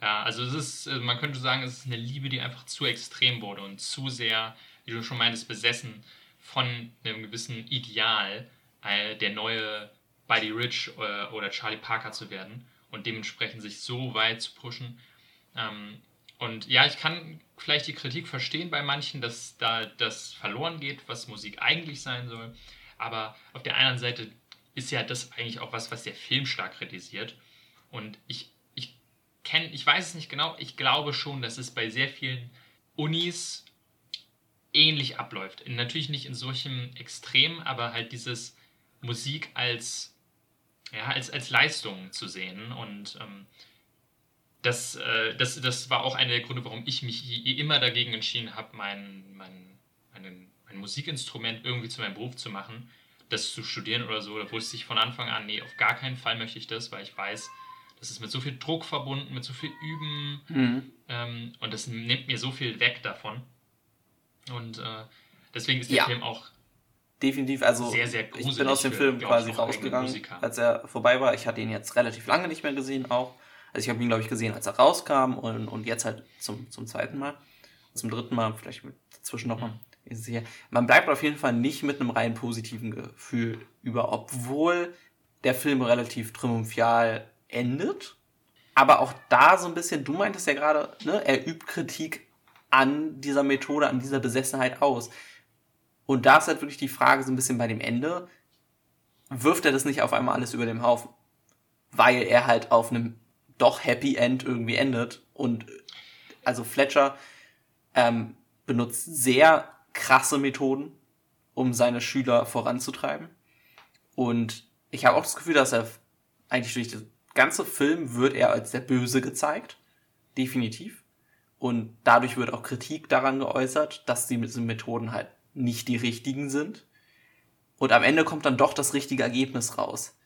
Ja, also es ist, äh, man könnte sagen, es ist eine Liebe, die einfach zu extrem wurde und zu sehr, wie du schon meintest, besessen von einem gewissen Ideal, äh, der neue Buddy Rich äh, oder Charlie Parker zu werden und dementsprechend sich so weit zu pushen. Ähm, und ja, ich kann vielleicht die Kritik verstehen bei manchen, dass da das verloren geht, was Musik eigentlich sein soll. Aber auf der anderen Seite ist ja das eigentlich auch was, was der Film stark kritisiert. Und ich kenne, ich weiß es nicht genau, ich glaube schon, dass es bei sehr vielen Unis ähnlich abläuft. Natürlich nicht in solchem Extrem, aber halt dieses Musik als, ja, als, als Leistung zu sehen. Und ähm, das, äh, das, das war auch einer der Gründe, warum ich mich immer dagegen entschieden habe, mein, mein, mein, mein Musikinstrument irgendwie zu meinem Beruf zu machen, das zu studieren oder so. Da wusste ich von Anfang an, nee, auf gar keinen Fall möchte ich das, weil ich weiß, das ist mit so viel Druck verbunden, mit so viel Üben. Mhm. Ähm, und das nimmt mir so viel weg davon. Und äh, deswegen ist der ja. Film auch definitiv, also sehr, sehr. Ich bin aus dem Film für, quasi rausgegangen, als er vorbei war. Ich hatte ihn jetzt relativ lange nicht mehr gesehen auch. Also ich habe ihn, glaube ich, gesehen, als er rauskam und, und jetzt halt zum, zum zweiten Mal. Zum dritten Mal, vielleicht dazwischen nochmal. Mhm. Man bleibt auf jeden Fall nicht mit einem rein positiven Gefühl über, obwohl der Film relativ triumphial endet. Aber auch da so ein bisschen, du meintest ja gerade, ne, er übt Kritik an dieser Methode, an dieser Besessenheit aus. Und da ist halt wirklich die Frage so ein bisschen bei dem Ende, wirft er das nicht auf einmal alles über den Haufen? Weil er halt auf einem doch Happy End irgendwie endet. Und also Fletcher ähm, benutzt sehr krasse Methoden, um seine Schüler voranzutreiben. Und ich habe auch das Gefühl, dass er eigentlich durch das ganze Film wird er als der Böse gezeigt. Definitiv. Und dadurch wird auch Kritik daran geäußert, dass diese Methoden halt nicht die richtigen sind. Und am Ende kommt dann doch das richtige Ergebnis raus.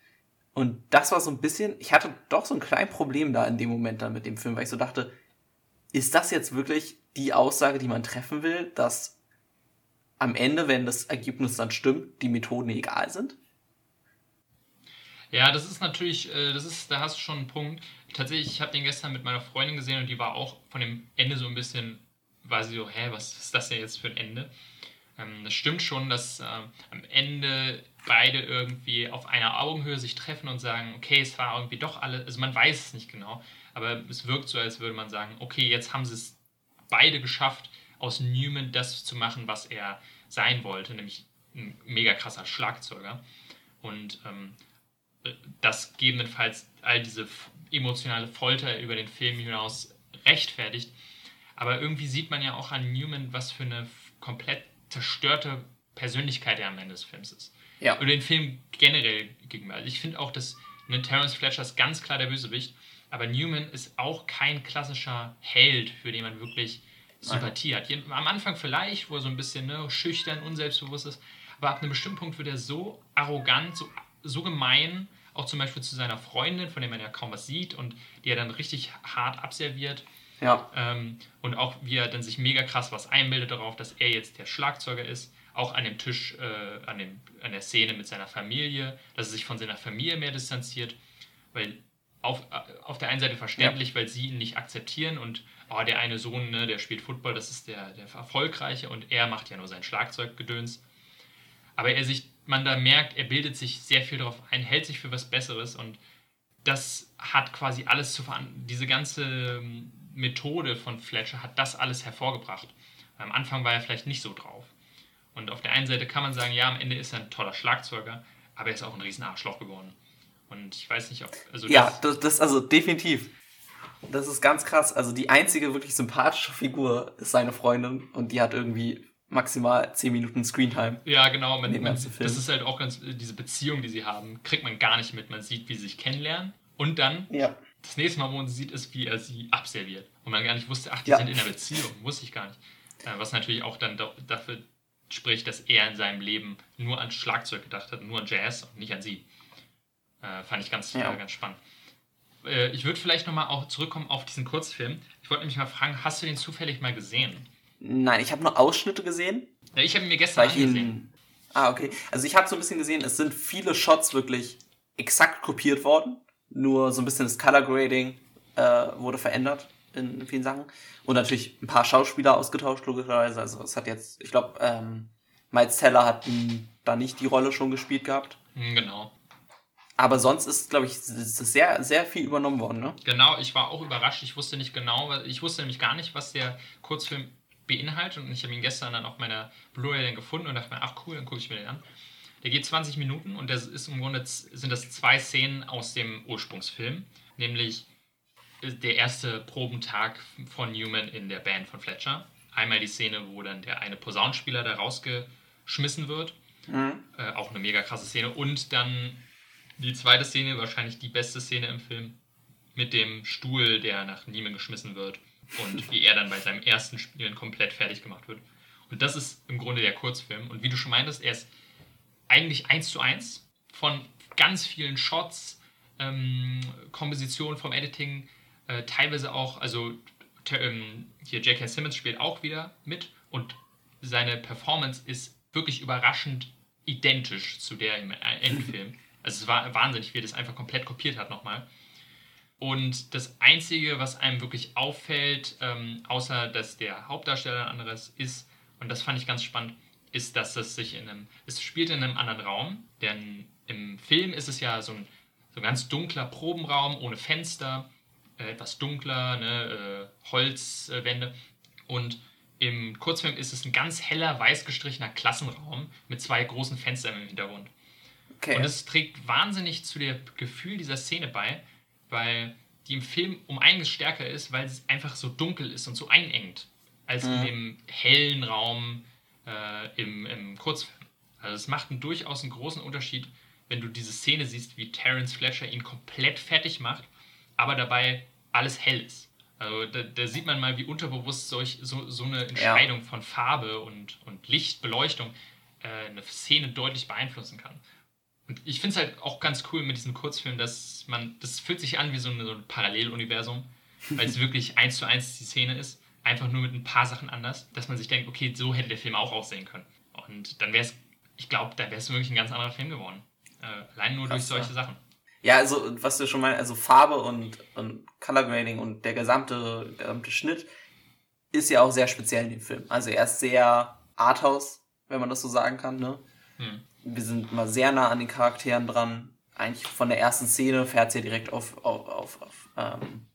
Und das war so ein bisschen, ich hatte doch so ein kleines Problem da in dem Moment dann mit dem Film, weil ich so dachte, ist das jetzt wirklich die Aussage, die man treffen will, dass am Ende, wenn das Ergebnis dann stimmt, die Methoden egal sind? Ja, das ist natürlich, äh, das ist, da hast du schon einen Punkt. Tatsächlich, ich habe den gestern mit meiner Freundin gesehen und die war auch von dem Ende so ein bisschen, war sie so, hä, was ist das denn jetzt für ein Ende? Ähm, das stimmt schon, dass äh, am Ende beide irgendwie auf einer Augenhöhe sich treffen und sagen, okay, es war irgendwie doch alles, also man weiß es nicht genau, aber es wirkt so, als würde man sagen, okay, jetzt haben sie es beide geschafft, aus Newman das zu machen, was er sein wollte, nämlich ein mega krasser Schlagzeuger. Und ähm, das gegebenenfalls all diese emotionale Folter über den Film hinaus rechtfertigt. Aber irgendwie sieht man ja auch an Newman, was für eine komplett zerstörte Persönlichkeit er am Ende des Films ist. Ja. Oder den Film generell gegenüber. Also ich finde auch, dass ne, Terence Fletcher ist ganz klar der Bösewicht, aber Newman ist auch kein klassischer Held, für den man wirklich Sympathie Nein. hat. Am Anfang vielleicht, wo er so ein bisschen ne, schüchtern, unselbstbewusst ist, aber ab einem bestimmten Punkt wird er so arrogant, so so gemein, auch zum Beispiel zu seiner Freundin, von der man ja kaum was sieht und die er dann richtig hart abserviert. Ja. Ähm, und auch wie er dann sich mega krass was einbildet darauf, dass er jetzt der Schlagzeuger ist. Auch an dem Tisch, äh, an, dem, an der Szene mit seiner Familie, dass er sich von seiner Familie mehr distanziert, weil auf, auf der einen Seite verständlich, ja. weil sie ihn nicht akzeptieren und oh, der eine Sohn, ne, der spielt Football, das ist der, der Erfolgreiche und er macht ja nur sein Schlagzeuggedöns. Aber er sich man da merkt, er bildet sich sehr viel darauf ein, hält sich für was Besseres und das hat quasi alles zu verantworten. Diese ganze ähm, Methode von Fletcher hat das alles hervorgebracht. Am Anfang war er vielleicht nicht so drauf. Und auf der einen Seite kann man sagen, ja, am Ende ist er ein toller Schlagzeuger, aber er ist auch ein riesen Arschloch geworden. Und ich weiß nicht, ob. Also ja, das, das, also definitiv. Das ist ganz krass. Also die einzige wirklich sympathische Figur ist seine Freundin und die hat irgendwie maximal 10 Minuten Screentime. Ja, genau. Man, man, das ist halt auch ganz, diese Beziehung, die sie haben, kriegt man gar nicht mit. Man sieht, wie sie sich kennenlernen. Und dann, ja. Das nächste Mal, wo man sie sieht, ist, wie er sie abserviert. Und man gar nicht wusste, ach, die ja. sind in einer Beziehung. Wusste ich gar nicht. Äh, was natürlich auch dann dafür spricht, dass er in seinem Leben nur an Schlagzeug gedacht hat, nur an Jazz und nicht an sie. Äh, fand ich ganz, ja. ganz spannend. Äh, ich würde vielleicht nochmal auch zurückkommen auf diesen Kurzfilm. Ich wollte nämlich mal fragen, hast du den zufällig mal gesehen? Nein, ich habe nur Ausschnitte gesehen. Ja, ich habe ihn mir gestern angesehen. Ah, okay. Also ich habe so ein bisschen gesehen, es sind viele Shots wirklich exakt kopiert worden. Nur so ein bisschen das Color Grading äh, wurde verändert in vielen Sachen. Und natürlich ein paar Schauspieler ausgetauscht, logischerweise. Also es hat jetzt, ich glaube, ähm, Miles Teller hat da nicht die Rolle schon gespielt gehabt. Hm, genau. Aber sonst ist, glaube ich, sehr, sehr viel übernommen worden, ne? Genau, ich war auch überrascht. Ich wusste nicht genau, ich wusste nämlich gar nicht, was der Kurzfilm beinhaltet. Und ich habe ihn gestern dann auf meiner Blu-ray gefunden und dachte mir, ach cool, dann gucke ich mir den an. Der geht 20 Minuten und das ist im Grunde sind das zwei Szenen aus dem Ursprungsfilm, nämlich äh, der erste Probentag von Newman in der Band von Fletcher. Einmal die Szene, wo dann der eine Posaunspieler da rausgeschmissen wird. Mhm. Äh, auch eine mega krasse Szene. Und dann die zweite Szene, wahrscheinlich die beste Szene im Film, mit dem Stuhl, der nach Neiman geschmissen wird und wie er dann bei seinem ersten Spielen komplett fertig gemacht wird. Und das ist im Grunde der Kurzfilm. Und wie du schon meintest, er ist eigentlich eins zu eins von ganz vielen Shots, ähm, Komposition vom Editing, äh, teilweise auch, also ähm, hier J.K. Simmons spielt auch wieder mit und seine Performance ist wirklich überraschend identisch zu der im Endfilm. Also es war wahnsinnig, wie er das einfach komplett kopiert hat nochmal. Und das Einzige, was einem wirklich auffällt, ähm, außer dass der Hauptdarsteller ein anderes ist, und das fand ich ganz spannend, ist, dass es sich in einem, es spielt in einem anderen Raum, denn im Film ist es ja so ein, so ein ganz dunkler Probenraum ohne Fenster, äh, etwas dunkler, ne, äh, Holzwände. Und im Kurzfilm ist es ein ganz heller, weiß gestrichener Klassenraum mit zwei großen Fenstern im Hintergrund. Okay. Und es trägt wahnsinnig zu dem Gefühl dieser Szene bei, weil die im Film um einiges stärker ist, weil es einfach so dunkel ist und so einengt, als mhm. in dem hellen Raum äh, im, im Kurzfilm. Also es macht einen, durchaus einen großen Unterschied, wenn du diese Szene siehst, wie Terence Fletcher ihn komplett fertig macht, aber dabei alles hell ist. Also da, da sieht man mal, wie unterbewusst solch, so, so eine Entscheidung ja. von Farbe und, und Licht, Beleuchtung äh, eine Szene deutlich beeinflussen kann. Und ich finde es halt auch ganz cool mit diesem Kurzfilm, dass man, das fühlt sich an wie so, eine, so ein Paralleluniversum. weil es wirklich eins zu eins die Szene ist, einfach nur mit ein paar Sachen anders, dass man sich denkt, okay, so hätte der Film auch aussehen können. Und dann wäre es, ich glaube, da wäre es wirklich ein ganz anderer Film geworden. Äh, allein nur Krass, durch solche ja. Sachen. Ja, also was du schon mal, also Farbe und, und Color Grading und der gesamte, gesamte Schnitt ist ja auch sehr speziell in dem Film. Also er ist sehr Arthouse, wenn man das so sagen kann. Ne? Hm. Wir sind mal sehr nah an den Charakteren dran. Eigentlich von der ersten Szene fährt sie ja direkt auf, auf, auf, auf, ähm,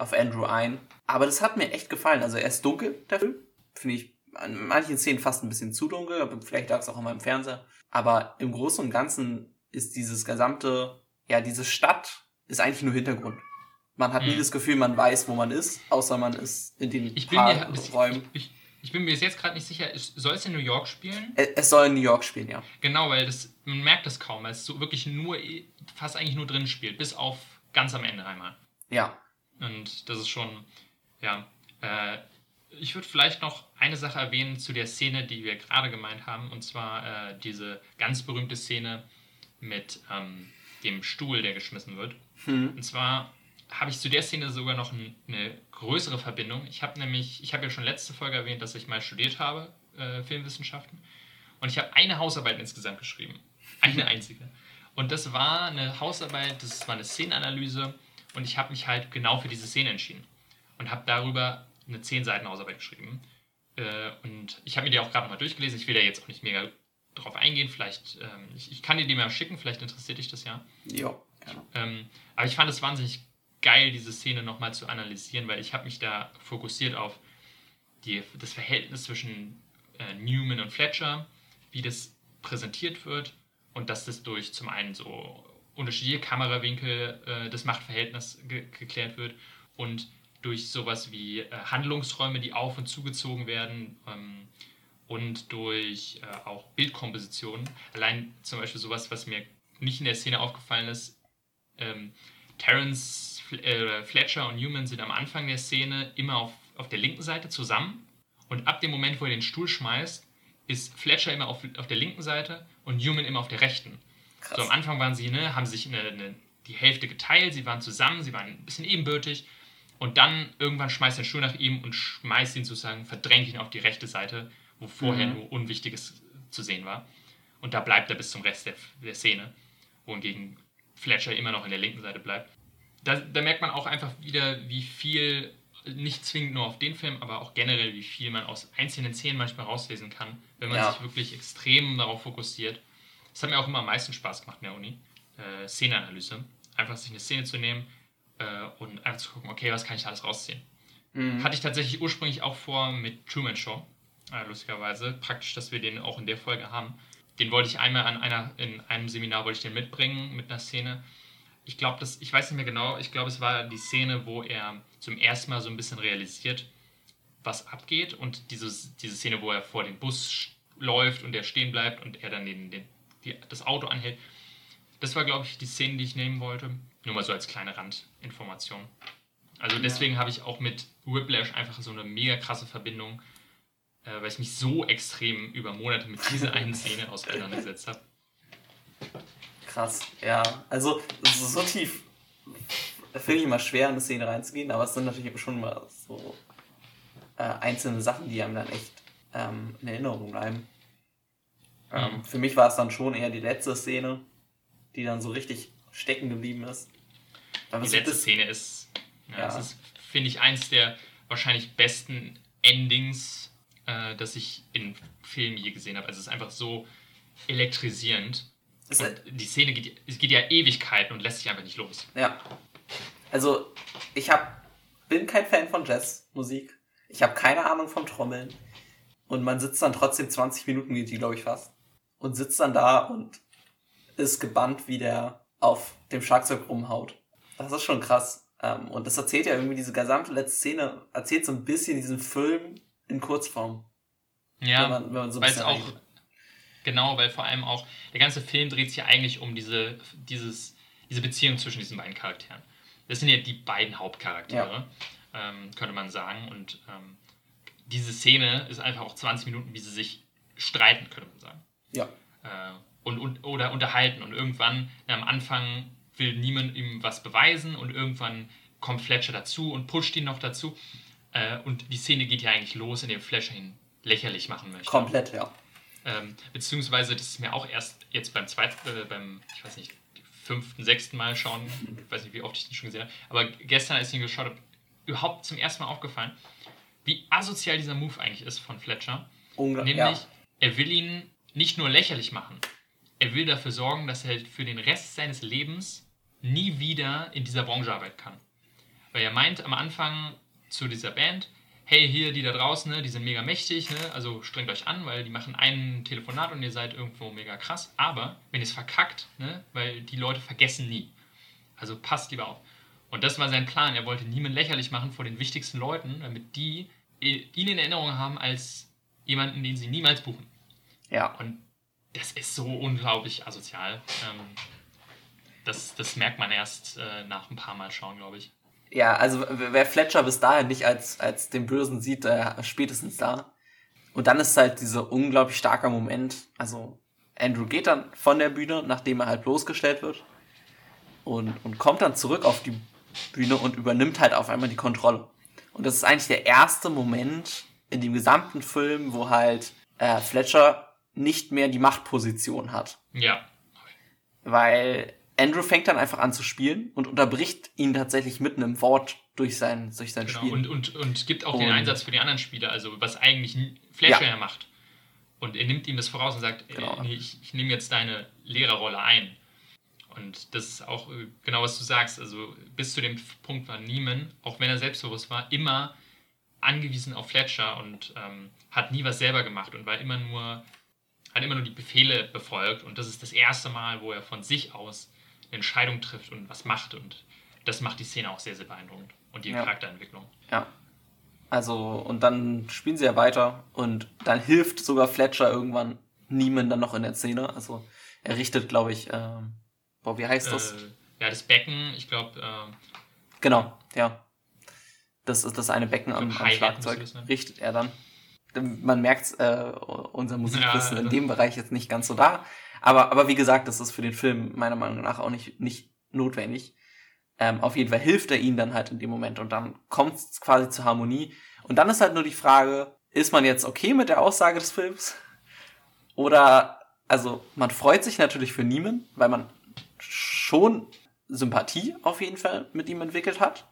auf Andrew ein. Aber das hat mir echt gefallen. Also er ist dunkel, der Film. Finde ich an manchen Szenen fast ein bisschen zu dunkel, aber vielleicht lag es auch an meinem Fernseher. Aber im Großen und Ganzen ist dieses gesamte, ja, diese Stadt ist eigentlich nur Hintergrund. Man hat hm. nie das Gefühl, man weiß, wo man ist, außer man ist in den ich paar bin mir, Räumen. Ich, ich, ich, bin mir jetzt gerade nicht sicher, soll es in New York spielen? Es soll in New York spielen, ja. Genau, weil das, man merkt das kaum, weil es so wirklich nur, fast eigentlich nur drin spielt, bis auf ganz am Ende einmal. Ja. Und das ist schon, ja. Äh, ich würde vielleicht noch eine Sache erwähnen zu der Szene, die wir gerade gemeint haben, und zwar äh, diese ganz berühmte Szene mit ähm, dem Stuhl, der geschmissen wird. Hm. Und zwar habe ich zu der Szene sogar noch ein, eine größere Verbindung. Ich habe nämlich, ich habe ja schon letzte Folge erwähnt, dass ich mal studiert habe, äh, Filmwissenschaften. Und ich habe eine Hausarbeit insgesamt geschrieben. Eine einzige. Und das war eine Hausarbeit, das war eine Szenenanalyse und ich habe mich halt genau für diese Szene entschieden. Und habe darüber eine 10 Seiten Hausarbeit geschrieben. Äh, und ich habe mir die auch gerade mal durchgelesen. Ich will da jetzt auch nicht mega drauf eingehen. Vielleicht, ähm, ich, ich, kann dir die mal schicken, vielleicht interessiert dich das ja. Ja. Ähm, aber ich fand es wahnsinnig geil, diese Szene nochmal zu analysieren, weil ich habe mich da fokussiert auf die, das Verhältnis zwischen äh, Newman und Fletcher, wie das präsentiert wird und dass das durch zum einen so unterschiedliche Kamerawinkel äh, das Machtverhältnis ge geklärt wird und durch sowas wie äh, Handlungsräume, die auf und zugezogen werden ähm, und durch äh, auch Bildkompositionen. Allein zum Beispiel sowas, was mir nicht in der Szene aufgefallen ist, ähm, Terence äh, Fletcher und Newman sind am Anfang der Szene immer auf, auf der linken Seite zusammen und ab dem Moment, wo er den Stuhl schmeißt, ist Fletcher immer auf, auf der linken Seite und Newman immer auf der rechten. Krass. So am Anfang waren sie, ne, haben sich eine, eine, die Hälfte geteilt, sie waren zusammen, sie waren ein bisschen ebenbürtig und dann irgendwann schmeißt er den Stuhl nach ihm und schmeißt ihn sozusagen, verdrängt ihn auf die rechte Seite, wo vorher mhm. nur Unwichtiges zu sehen war. Und da bleibt er bis zum Rest der, der Szene, wohingegen Fletcher immer noch in der linken Seite bleibt. Da, da, merkt man auch einfach wieder, wie viel, nicht zwingend nur auf den Film, aber auch generell, wie viel man aus einzelnen Szenen manchmal rauslesen kann, wenn man ja. sich wirklich extrem darauf fokussiert. Das hat mir auch immer am meisten Spaß gemacht in der Uni. Äh, Szeneanalyse. Einfach sich eine Szene zu nehmen, äh, und einfach zu gucken, okay, was kann ich da alles rausziehen. Mhm. Hatte ich tatsächlich ursprünglich auch vor mit Truman Show, äh, lustigerweise. Praktisch, dass wir den auch in der Folge haben. Den wollte ich einmal an einer, in einem Seminar wollte ich den mitbringen mit einer Szene. Ich glaube, das, ich weiß nicht mehr genau, ich glaube, es war die Szene, wo er zum ersten Mal so ein bisschen realisiert, was abgeht und dieses, diese Szene, wo er vor dem Bus läuft und der stehen bleibt und er dann den, den, die, das Auto anhält. Das war, glaube ich, die Szene, die ich nehmen wollte. Nur mal so als kleine Randinformation. Also deswegen habe ich auch mit Whiplash einfach so eine mega krasse Verbindung, äh, weil ich mich so extrem über Monate mit dieser einen Szene auseinandergesetzt habe. Krass, ja. Also so tief finde ich immer schwer, in eine Szene reinzugehen, aber es sind natürlich schon mal so äh, einzelne Sachen, die einem dann echt ähm, in Erinnerung bleiben. Ähm, mhm. Für mich war es dann schon eher die letzte Szene, die dann so richtig stecken geblieben ist. Aber die letzte Szene ist, ja, ja. ist, finde ich, eins der wahrscheinlich besten Endings, äh, das ich in Filmen je gesehen habe. Also es ist einfach so elektrisierend. Halt die Szene geht, geht ja Ewigkeiten und lässt sich einfach nicht los. Ja. Also, ich hab, bin kein Fan von Jazzmusik. Ich habe keine Ahnung vom Trommeln. Und man sitzt dann trotzdem 20 Minuten, geht die, glaube ich, fast. Und sitzt dann da und ist gebannt, wie der auf dem Schlagzeug rumhaut. Das ist schon krass. Ähm, und das erzählt ja irgendwie diese gesamte letzte Szene, erzählt so ein bisschen diesen Film in Kurzform. Ja, wenn man, wenn man so weil es auch, genau, weil vor allem auch, der ganze Film dreht sich ja eigentlich um diese, dieses, diese Beziehung zwischen diesen beiden Charakteren. Das sind ja die beiden Hauptcharaktere, ja. ähm, könnte man sagen. Und ähm, diese Szene ist einfach auch 20 Minuten, wie sie sich streiten, könnte man sagen. Ja. Äh, und, und, oder unterhalten. Und irgendwann am Anfang will niemand ihm was beweisen und irgendwann kommt Fletcher dazu und pusht ihn noch dazu. Äh, und die Szene geht ja eigentlich los, indem Fletcher ihn lächerlich machen möchte. Komplett, ja. Ähm, beziehungsweise, das ist mir auch erst jetzt beim zweiten, äh, beim, ich weiß nicht, fünften, sechsten Mal schauen, ich weiß nicht, wie oft ich den schon gesehen habe, aber gestern, als ich ihn geschaut habe, überhaupt zum ersten Mal aufgefallen, wie asozial dieser Move eigentlich ist von Fletcher. Unglaublich. Nämlich, Ja. er will ihn nicht nur lächerlich machen, er will dafür sorgen, dass er für den Rest seines Lebens nie wieder in dieser Branche arbeiten kann. Weil er meint am Anfang zu dieser Band, hey, hier, die da draußen, ne, die sind mega mächtig, ne, also strengt euch an, weil die machen ein Telefonat und ihr seid irgendwo mega krass. Aber wenn ihr es verkackt, ne, weil die Leute vergessen nie. Also passt lieber auf. Und das war sein Plan. Er wollte niemanden lächerlich machen vor den wichtigsten Leuten, damit die ihn in Erinnerung haben als jemanden, den sie niemals buchen. Ja. Und das ist so unglaublich asozial. Ähm, das, das merkt man erst äh, nach ein paar Mal schauen, glaube ich. Ja, also wer Fletcher bis dahin nicht als, als den Bösen sieht, äh, spätestens da. Und dann ist halt dieser unglaublich starker Moment. Also Andrew geht dann von der Bühne, nachdem er halt bloßgestellt wird. Und, und kommt dann zurück auf die Bühne und übernimmt halt auf einmal die Kontrolle. Und das ist eigentlich der erste Moment in dem gesamten Film, wo halt äh, Fletcher nicht mehr die Machtposition hat. Ja, Weil Andrew fängt dann einfach an zu spielen und unterbricht ihn tatsächlich mitten im Wort durch sein, durch sein genau. Spiel. Und, und, und gibt auch den Und- Einsatz für die anderen Spieler, also was eigentlich Ja. ja macht. Und er nimmt ihm das voraus und sagt, Genau. äh, nee, ich, ich nehme jetzt deine Lehrerrolle ein. Und das ist auch äh, genau, was du sagst. Also bis zu dem Punkt war Neiman, auch wenn er selbstbewusst war, immer angewiesen auf Fletcher und ähm, hat nie was selber gemacht und war immer nur, hat immer nur die Befehle befolgt. Und das ist das erste Mal, wo er von sich aus eine Entscheidung trifft und was macht. Und das macht die Szene auch sehr, sehr beeindruckend. Und die Ja. Charakterentwicklung. Ja. Also, und dann spielen sie ja weiter und dann hilft sogar Fletcher irgendwann Neiman dann noch in der Szene. Also, er richtet, glaube ich, ähm, boah, wie heißt das? Äh, ja, das Becken, ich glaube, äh, Genau, ja. Das ist das eine Becken am, am Schlagzeug. sein. Richtet er dann. Man merkt äh, unser Musikwissen Ja, in dem Bereich jetzt nicht ganz so da. Aber, aber wie gesagt, das ist für den Film meiner Meinung nach auch nicht, nicht notwendig. Ähm, auf jeden Fall hilft er ihnen dann halt in dem Moment und dann kommt es quasi zur Harmonie. Und dann ist halt nur die Frage, ist man jetzt okay mit der Aussage des Films? Oder, also man freut sich natürlich für Neiman, weil man schon Sympathie auf jeden Fall mit ihm entwickelt hat.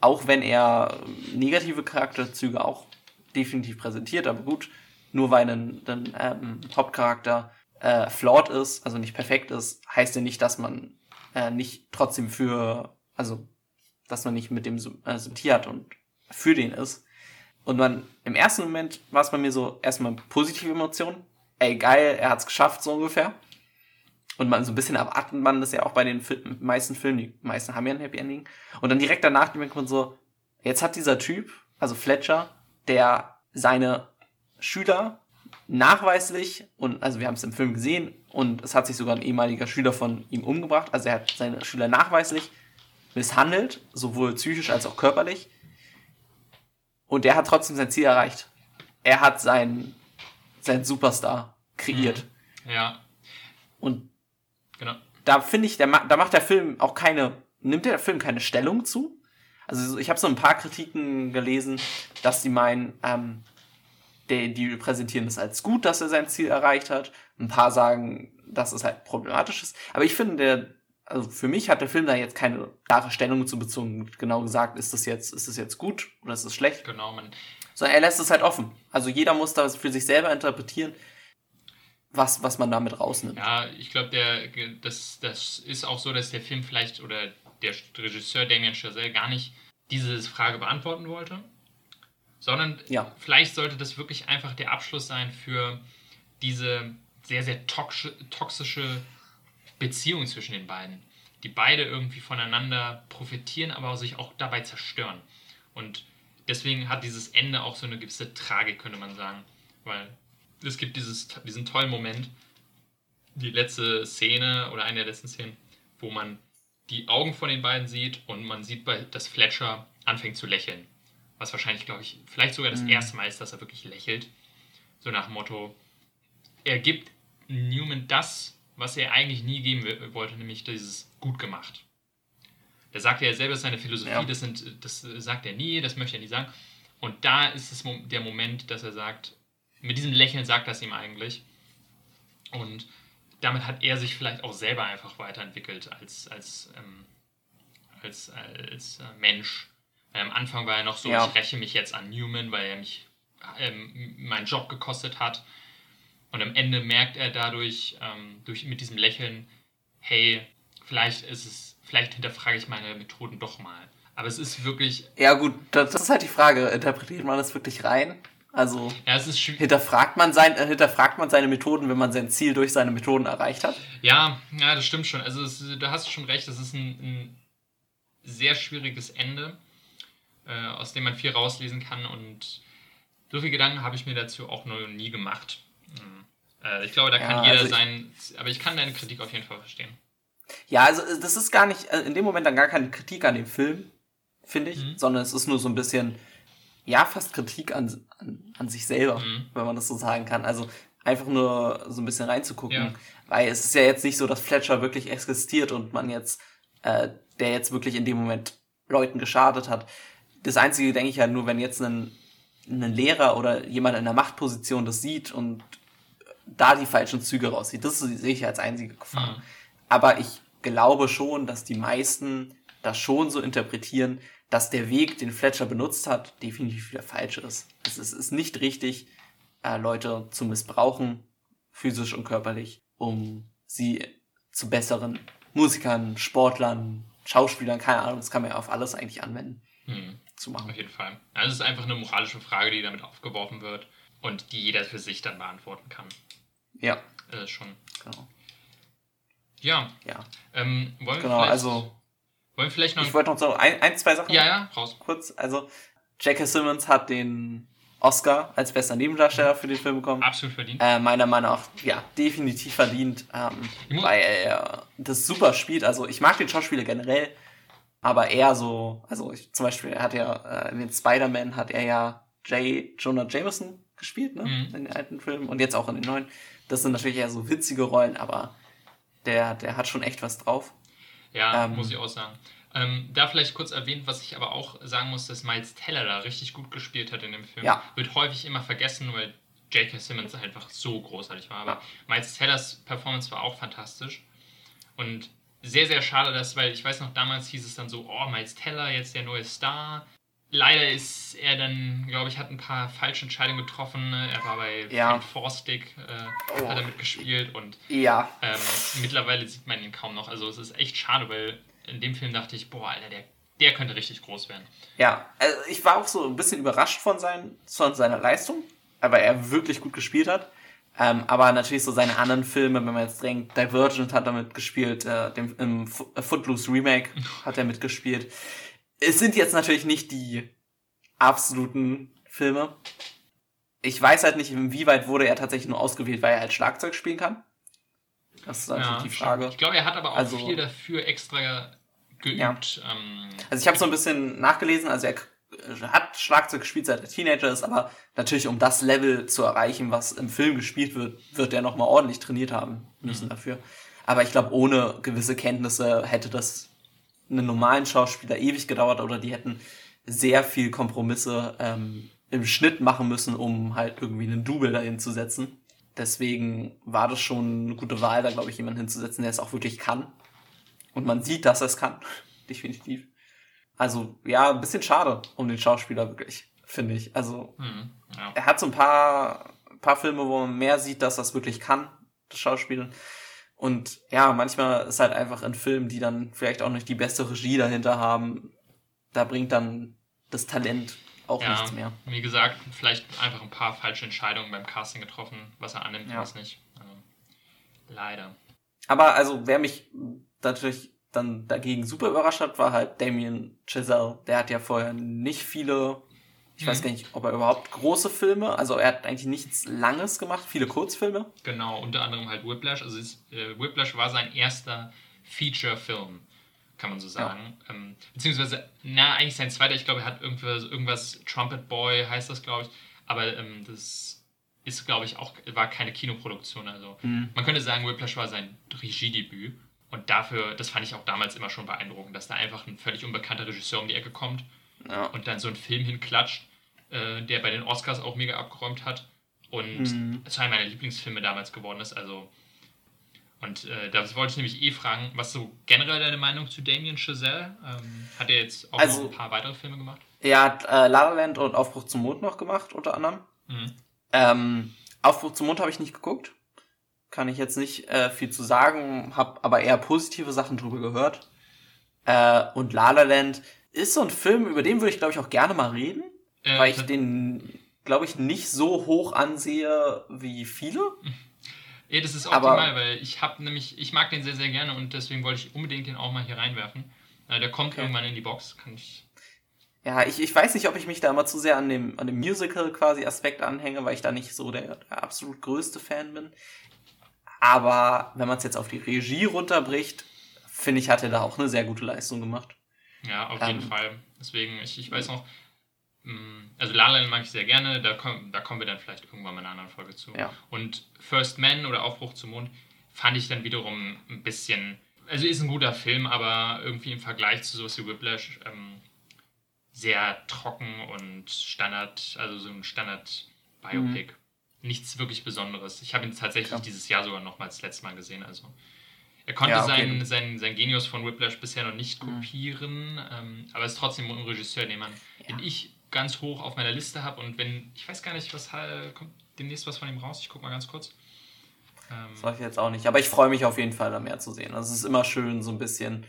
Auch wenn er negative Charakterzüge auch definitiv präsentiert, aber gut, nur weil ein, ein ähm, Hauptcharakter äh, flawed ist, also nicht perfekt ist, heißt ja nicht, dass man äh, nicht trotzdem für, also dass man nicht mit dem äh, Sympathie hat und für den ist. Und man, im ersten Moment war es bei mir so erstmal positive Emotionen. Ey, geil, er hat's geschafft, so ungefähr. Und man so ein bisschen erwartet man das ja auch bei den Fil meisten Filmen, die meisten haben ja ein Happy Ending. Und dann direkt danach denkt man so, jetzt hat dieser Typ, also Fletcher, der seine Schüler nachweislich, und also wir haben es im Film gesehen, und es hat sich sogar ein ehemaliger Schüler von ihm umgebracht, also er hat seine Schüler nachweislich misshandelt, sowohl psychisch als auch körperlich. Und der hat trotzdem sein Ziel erreicht. Er hat seinen, seinen Superstar kreiert. ja, Und genau. da finde ich, der, ma- da macht der Film auch keine, nimmt der Film keine Stellung zu. Also so- ich habe so ein paar Kritiken gelesen, dass die meinen, ähm, die, die präsentieren es als gut, dass er sein Ziel erreicht hat. Ein paar sagen, dass es halt problematisch ist. Aber ich finde, der, also für mich hat der Film da jetzt keine klare Stellung zu bezogen. Genau gesagt, ist das jetzt, ist das jetzt gut oder ist es schlecht? Genau, man, sondern er lässt es halt offen. Also jeder muss das für sich selber interpretieren, was, was man damit rausnimmt. ja, ich glaube, der, das, das ist auch so, dass der Film vielleicht oder der Regisseur Damien Chazelle gar nicht diese Frage beantworten wollte, sondern Ja. vielleicht sollte das wirklich einfach der Abschluss sein für diese sehr, sehr toxische, Beziehung zwischen den beiden, die beide irgendwie voneinander profitieren, aber sich auch dabei zerstören. Und deswegen hat dieses Ende auch so eine gewisse Tragik, könnte man sagen, weil es gibt dieses, diesen tollen Moment, die letzte Szene oder eine der letzten Szenen, wo man die Augen von den beiden sieht und man sieht, dass Fletcher anfängt zu lächeln. Was wahrscheinlich, glaube ich, vielleicht sogar das Mhm. erste Mal ist, dass er wirklich lächelt. So nach dem Motto, er gibt Newman das, was er eigentlich nie geben wollte, nämlich dieses gut gemacht. Der sagt ja selber seine Philosophie, Ja. das, sind, das sagt er nie, das möchte er nie sagen. Und da ist es der Moment, dass er sagt, mit diesem Lächeln sagt er es ihm eigentlich. Und damit hat er sich vielleicht auch selber einfach weiterentwickelt als, als, ähm, als, als äh, Mensch. Weil am Anfang war er noch so, Ja. ich räche mich jetzt an Newman, weil er mich ähm, meinen Job gekostet hat. Und am Ende merkt er dadurch, ähm, durch, mit diesem Lächeln, hey, vielleicht ist es, vielleicht hinterfrage ich meine Methoden doch mal. Aber es ist wirklich, Ja, gut, das, das ist halt die Frage. Interpretiert man das wirklich rein? Also, ja, hinterfragt man, sein, äh, hinterfragt man seine Methoden, wenn man sein Ziel durch seine Methoden erreicht hat? Ja, ja, das stimmt schon. Also es, da hast du schon recht, das ist ein, ein sehr schwieriges Ende, äh, aus dem man viel rauslesen kann und so viele Gedanken habe ich mir dazu auch noch nie gemacht. Hm. Äh, ich glaube, da kann Ja, jeder also sein, aber ich kann deine Kritik auf jeden Fall verstehen. Ja, also das ist gar nicht, äh, in dem Moment dann gar keine Kritik an dem Film, finde ich, Mhm. sondern es ist nur so ein bisschen, ja, fast Kritik an, an, an sich selber, Mhm. wenn man das so sagen kann. Also einfach nur so ein bisschen reinzugucken, Ja. weil es ist ja jetzt nicht so, dass Fletcher wirklich existiert und man jetzt, äh, der jetzt wirklich in dem Moment Leuten geschadet hat. Das Einzige, denke ich ja nur, wenn jetzt ein, ein Lehrer oder jemand in der Machtposition das sieht und da die falschen Züge raussieht, das sehe ich als einzige Gefahr. Mhm. Aber ich glaube schon, dass die meisten das schon so interpretieren, dass der Weg, den Fletcher benutzt hat, definitiv der falsche ist. Es ist, ist nicht richtig, äh, Leute zu missbrauchen, physisch und körperlich, um sie zu besseren Musikern, Sportlern, Schauspielern, keine Ahnung, das kann man ja auf alles eigentlich anwenden, Hm. zu machen. Auf jeden Fall. Also es ist einfach eine moralische Frage, die damit aufgeworfen wird und die jeder für sich dann beantworten kann. Ja, Äh, schon. genau. Ja, Ja, ähm, wollen, wir genau, vielleicht, also wollen wir vielleicht noch... ich wollte noch so ein, ein, zwei Sachen ja, ja, raus. kurz. Also, J.K. Simmons hat den Oscar als bester Nebendarsteller für den Film bekommen. Absolut verdient. Äh, meiner Meinung nach, ja, definitiv verdient, ähm, weil er das super spielt. Also ich mag den Schauspieler generell, aber er so, also ich, zum Beispiel, er hat ja äh, in den Spider-Man hat er ja J. Jonah Jameson gespielt, ne? Mhm. In den alten Filmen und jetzt auch in den neuen. Das sind natürlich eher so witzige Rollen, aber der, der hat schon echt was drauf. Ja, Ähm, muss ich auch sagen. Ähm, da vielleicht kurz erwähnt, was ich aber auch sagen muss, dass Miles Teller da richtig gut gespielt hat in dem Film. Ja. Wird häufig immer vergessen, weil J.K. Simmons einfach so großartig war. Aber Ja. Miles Tellers Performance war auch fantastisch. Und sehr, sehr schade, dass, weil ich weiß noch, damals hieß es dann so, oh, Miles Teller, jetzt der neue Star. Leider ist er dann, glaube ich, hat ein paar falsche Entscheidungen getroffen. Er war bei Ja. Forstick, äh, Oh. hat er mitgespielt und Ja, ähm, mittlerweile sieht man ihn kaum noch. Also es ist echt schade, weil in dem Film dachte ich, boah, Alter, der, der könnte richtig groß werden. Ja, also ich war auch so ein bisschen überrascht von, sein, von seiner Leistung, weil er wirklich gut gespielt hat. Ähm, aber natürlich so seine anderen Filme, wenn man jetzt denkt, Divergent hat er mitgespielt, äh, dem, im äh, Footloose Remake hat er mitgespielt. Es sind jetzt natürlich nicht die absoluten Filme. Ich weiß halt nicht, inwieweit wurde er tatsächlich nur ausgewählt, weil er halt Schlagzeug spielen kann. Das ist natürlich die Frage. Ich glaube, er hat aber auch Also- viel dafür extra geübt. Ähm, Also ich habe so ein bisschen nachgelesen, also er k- hat Schlagzeug gespielt, seit er Teenager ist, aber natürlich, um das Level zu erreichen, was im Film gespielt wird, wird er nochmal ordentlich trainiert haben müssen dafür. Aber ich glaube, ohne gewisse Kenntnisse hätte das einen normalen Schauspieler ewig gedauert oder die hätten sehr viel Kompromisse ähm, im Schnitt machen müssen, um halt irgendwie einen Double dahin zu setzen. Deswegen war das schon eine gute Wahl, da glaube ich jemanden hinzusetzen, der es auch wirklich kann. Und man sieht, dass er es kann. Definitiv. Also, ja, ein bisschen schade um den Schauspieler, wirklich, finde ich. Also, hm, ja. er hat so ein paar, paar Filme, wo man mehr sieht, dass er es wirklich kann, das Schauspielen. Und ja, manchmal ist halt einfach in Filmen, die dann vielleicht auch nicht die beste Regie dahinter haben, da bringt dann das Talent auch ja, nichts mehr. wie gesagt, vielleicht einfach ein paar falsche Entscheidungen beim Casting getroffen, was er annimmt, Ja. was nicht. Also, leider. Aber also, wer mich natürlich dann dagegen super überrascht hat, war halt Damien Chazelle. Der hat ja vorher nicht viele, ich weiß Mhm. gar nicht, ob er überhaupt große Filme, also er hat eigentlich nichts Langes gemacht, viele Kurzfilme. Genau, unter anderem halt Whiplash. Also es, äh, Whiplash war sein erster Feature-Film, kann man so sagen. Ähm, beziehungsweise, na, eigentlich sein zweiter. Ich glaube, er hat irgendwas, irgendwas Trumpet Boy heißt das, glaube ich. Aber ähm, das ist, glaube ich, auch, war keine Kinoproduktion. Also Mhm. man könnte sagen, Whiplash war sein Regiedebüt. Und dafür, das fand ich auch damals immer schon beeindruckend, dass da einfach ein völlig unbekannter Regisseur um die Ecke kommt Ja. und dann so einen Film hinklatscht, äh, der bei den Oscars auch mega abgeräumt hat und Mhm. zu einem meiner Lieblingsfilme damals geworden ist. Also und äh, das wollte ich nämlich eh fragen, was so generell deine Meinung zu Damien Chazelle? Ähm, hat er jetzt auch Also- noch ein paar weitere Filme gemacht? Er hat äh, La La Land und Aufbruch zum Mond noch gemacht, unter anderem. Mhm. Ähm, Aufbruch zum Mond habe ich nicht geguckt. Kann ich jetzt nicht äh, viel zu sagen, habe aber eher positive Sachen drüber gehört. Äh, und La La Land ist so ein Film, über den würde ich, glaube ich, auch gerne mal reden, Äh, weil ich den, glaube ich, nicht so hoch ansehe wie viele. Ja, das ist Aber- optimal, weil ich habe nämlich, ich mag den sehr, sehr gerne und deswegen wollte ich unbedingt den auch mal hier reinwerfen. Äh, der kommt Okay. irgendwann in die Box, kann ich. Ja, ich, ich weiß nicht, ob ich mich da immer zu sehr an dem, an dem Musical quasi Aspekt anhänge, weil ich da nicht so der, der absolut größte Fan bin. Aber wenn man es jetzt auf die Regie runterbricht, finde ich, hat er da auch eine sehr gute Leistung gemacht. Ja, auf Ähm. jeden Fall. Deswegen, ich, ich weiß noch, also La La Land mag ich sehr gerne, da, komm, da kommen wir dann vielleicht irgendwann mal in einer anderen Folge zu. Ja. Und First Man oder Aufbruch zum Mond fand ich dann wiederum ein bisschen, also ist ein guter Film, aber irgendwie im Vergleich zu sowas wie Whiplash ähm, sehr trocken und Standard, also so ein Standard-Biopic. Nichts wirklich Besonderes. Ich habe ihn tatsächlich Klar. dieses Jahr sogar noch mal das letzte Mal gesehen. Also er konnte Ja, okay. sein, sein, sein Genius von Whiplash bisher noch nicht Mhm. kopieren, ähm, aber ist trotzdem ein Regisseur, den, man, Ja. den ich ganz hoch auf meiner Liste habe. Und wenn, ich weiß gar nicht, was kommt demnächst was von ihm raus? Ich guck mal ganz kurz. Ähm, Das ich jetzt auch nicht. Aber ich freue mich auf jeden Fall, da mehr zu sehen. Also es ist immer schön, so ein bisschen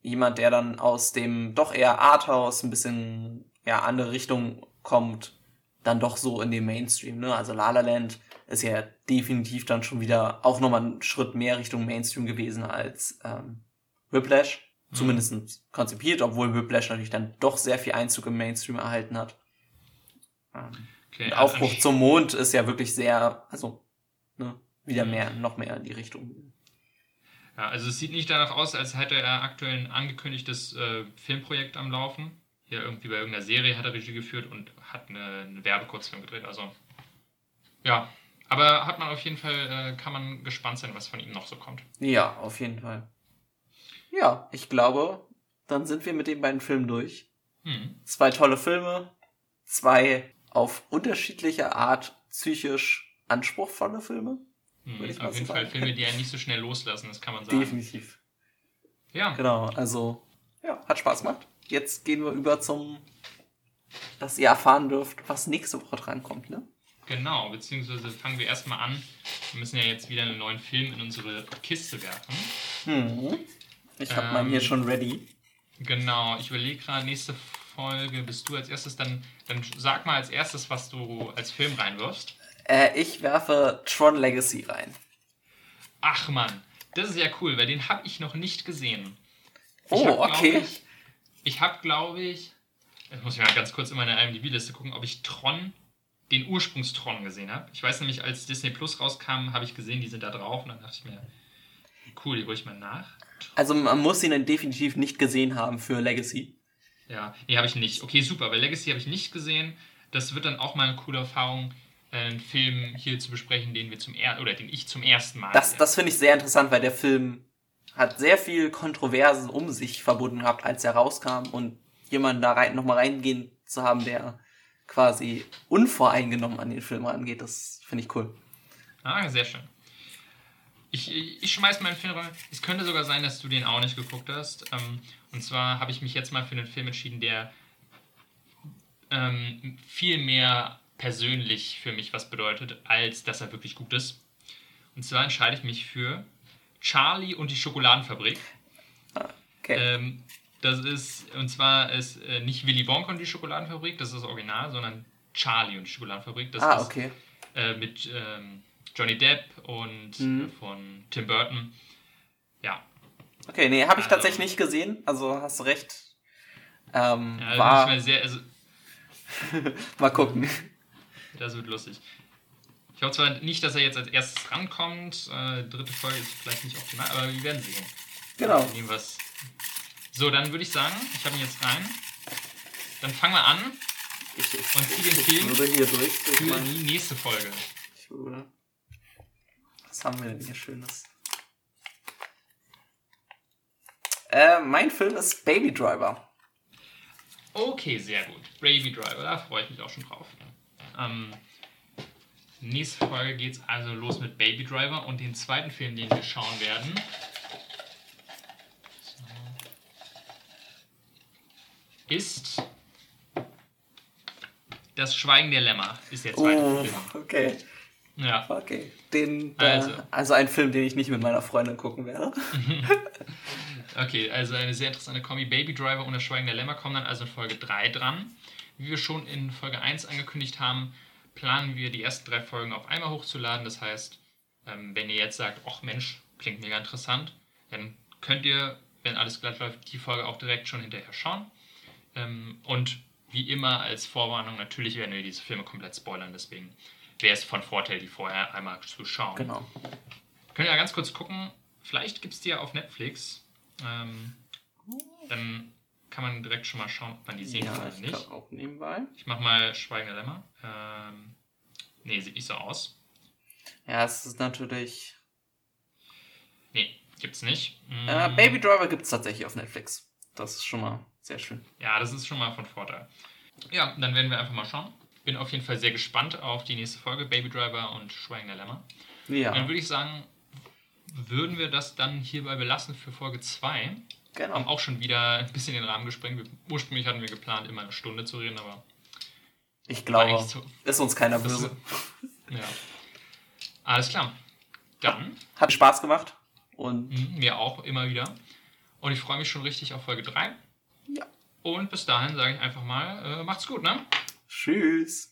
jemand, der dann aus dem doch eher Arthouse ein bisschen ja andere Richtung kommt, dann doch so in den Mainstream. Ne? Also La La Land ist ja definitiv dann schon wieder auch nochmal einen Schritt mehr Richtung Mainstream gewesen als ähm, Whiplash. Mhm. Zumindest konzipiert, obwohl Whiplash natürlich dann doch sehr viel Einzug im Mainstream erhalten hat. Ähm, okay, und also Aufbruch an- zum Mond ist ja wirklich sehr, also, ne, wieder Mhm. mehr, noch mehr in die Richtung. Ja, also es sieht nicht danach aus, als hätte er aktuell ein angekündigtes äh, Filmprojekt am Laufen. Hier irgendwie bei irgendeiner Serie hat er Regie geführt und hat eine, eine Werbekurzfilm gedreht. Also ja, aber hat man auf jeden Fall, äh, kann man gespannt sein, was von ihm noch so kommt. Ja, auf jeden Fall. Ja, ich glaube, dann sind wir mit den beiden Filmen durch. Hm. Zwei tolle Filme, zwei auf unterschiedliche Art psychisch anspruchsvolle Filme. Hm. Auf jeden so Fall sagen. Filme, die einen nicht so schnell loslassen, das kann man sagen. Definitiv. Ja, Genau, also, ja, hat Spaß gemacht. Jetzt gehen wir über zum, dass ihr erfahren dürft, was nächste Woche drankommt, ne? genau. Beziehungsweise fangen wir erstmal an. Wir müssen ja jetzt wieder einen neuen Film in unsere Kiste werfen. Hm. Ich habe Ähm, meinen hier schon ready. Genau, ich überlege gerade, nächste Folge bist du als erstes, dann, dann sag mal als erstes, was du als Film reinwirfst. Äh, ich werfe Tron Legacy rein. Ach man, das ist ja cool, weil den habe ich noch nicht gesehen. Oh, ich hab, okay. Ich, ich habe, glaube ich, jetzt muss ich mal ganz kurz in meine IMDb-Liste gucken, ob ich Tron, den Ursprungstron gesehen habe. Ich weiß nämlich, als Disney Plus rauskam, habe ich gesehen, die sind da drauf und dann dachte ich mir, cool, die hole ich mal nach. Also man muss ihn dann definitiv nicht gesehen haben für Legacy. Ja, nee, habe ich nicht. Okay, super, weil Legacy habe ich nicht gesehen. Das wird dann auch mal eine coole Erfahrung, äh, einen Film hier zu besprechen, den wir zum er oder den ich zum ersten Mal. Das, das finde ich sehr interessant, weil der Film hat sehr viel Kontroversen um sich verbunden gehabt, als er rauskam und jemanden da rein, nochmal reingehen zu haben, der quasi unvoreingenommen an den Film rangeht, das finde ich cool. Ah, sehr schön. Ich, ich schmeiß meinen Film rein. Es könnte sogar sein, dass du den auch nicht geguckt hast. Ähm, und zwar habe ich mich jetzt mal für einen Film entschieden, der ähm, viel mehr persönlich für mich was bedeutet, als dass er wirklich gut ist. Und zwar entscheide ich mich für Charlie und die Schokoladenfabrik. Okay. Ähm, das ist, und zwar ist äh, nicht Willy Wonka und die Schokoladenfabrik, das ist das Original, sondern Charlie und die Schokoladenfabrik. Das ah, ist okay. äh, mit ähm, Johnny Depp und Mhm. äh, von Tim Burton. Ja, Okay, nee, habe ich Also- tatsächlich nicht gesehen, also hast du recht. Ähm, ja war, war sehr, also, mal gucken. das wird lustig. Ich hoffe zwar nicht, dass er jetzt als erstes rankommt. Äh, dritte Folge ist vielleicht nicht optimal, aber wir werden sehen. Genau. Was. So, dann würde ich sagen, ich habe ihn jetzt rein. Dann fangen wir an Ich, ich, Und durch. durch für die nächste Folge. Ich würde. Was haben wir denn hier Schönes? Äh, mein Film ist Baby Driver. Okay, sehr gut. Baby Driver, da freue ich mich auch schon drauf. Ähm, nächste Folge geht es also los mit Baby Driver und den zweiten Film, den wir schauen werden. Ist Das Schweigen der Lämmer. Ist der zweite Oh, Film. okay. Ja. Okay. Den, Also. also. Äh, also ein Film, den ich nicht mit meiner Freundin gucken werde. Okay, also eine sehr interessante Kombi. Baby Driver und das Schweigen der Lämmer kommen dann also in Folge 3 dran. Wie wir schon in Folge 1 angekündigt haben, planen wir die ersten drei Folgen auf einmal hochzuladen. Das heißt, ähm, wenn ihr jetzt sagt, ach Mensch, klingt mega interessant, dann könnt ihr, wenn alles glatt läuft, die Folge auch direkt schon hinterher schauen. Ähm, und wie immer als Vorwarnung, natürlich werden wir diese Filme komplett spoilern, deswegen wäre es von Vorteil, die vorher einmal zu schauen. Genau. Können wir ja ganz kurz gucken. Vielleicht gibt es die ja auf Netflix. Ähm, dann kann man direkt schon mal schauen, ob man die sehen kann Ja, oder ich nicht. kann auch nebenbei. Ich mach mal Schweigende Lämmer. Ähm, nee, sieht nicht so aus. Ja, es ist natürlich. Nee, gibt's nicht. Mm, Äh, Baby Driver gibt es tatsächlich auf Netflix. Das ist schon mal sehr schön. Ja, das ist schon mal von Vorteil. Ja, dann werden wir einfach mal schauen. Bin auf jeden Fall sehr gespannt auf die nächste Folge, Baby Driver und Schweigende Lämmer. Ja, Dann würde ich sagen, würden wir das dann hierbei belassen für Folge 2. Haben genau. auch schon wieder ein bisschen den Rahmen gesprengt. Ursprünglich hatten wir geplant, immer eine Stunde zu reden, aber Ich glaube, so. ist uns keiner böse. Ja. Alles klar. Dann, Hat Spaß gemacht. Und mir auch immer wieder. Und ich freue mich schon richtig auf Folge 3. Ja. Und bis dahin sage ich einfach mal, äh, macht's gut, ne? Tschüss.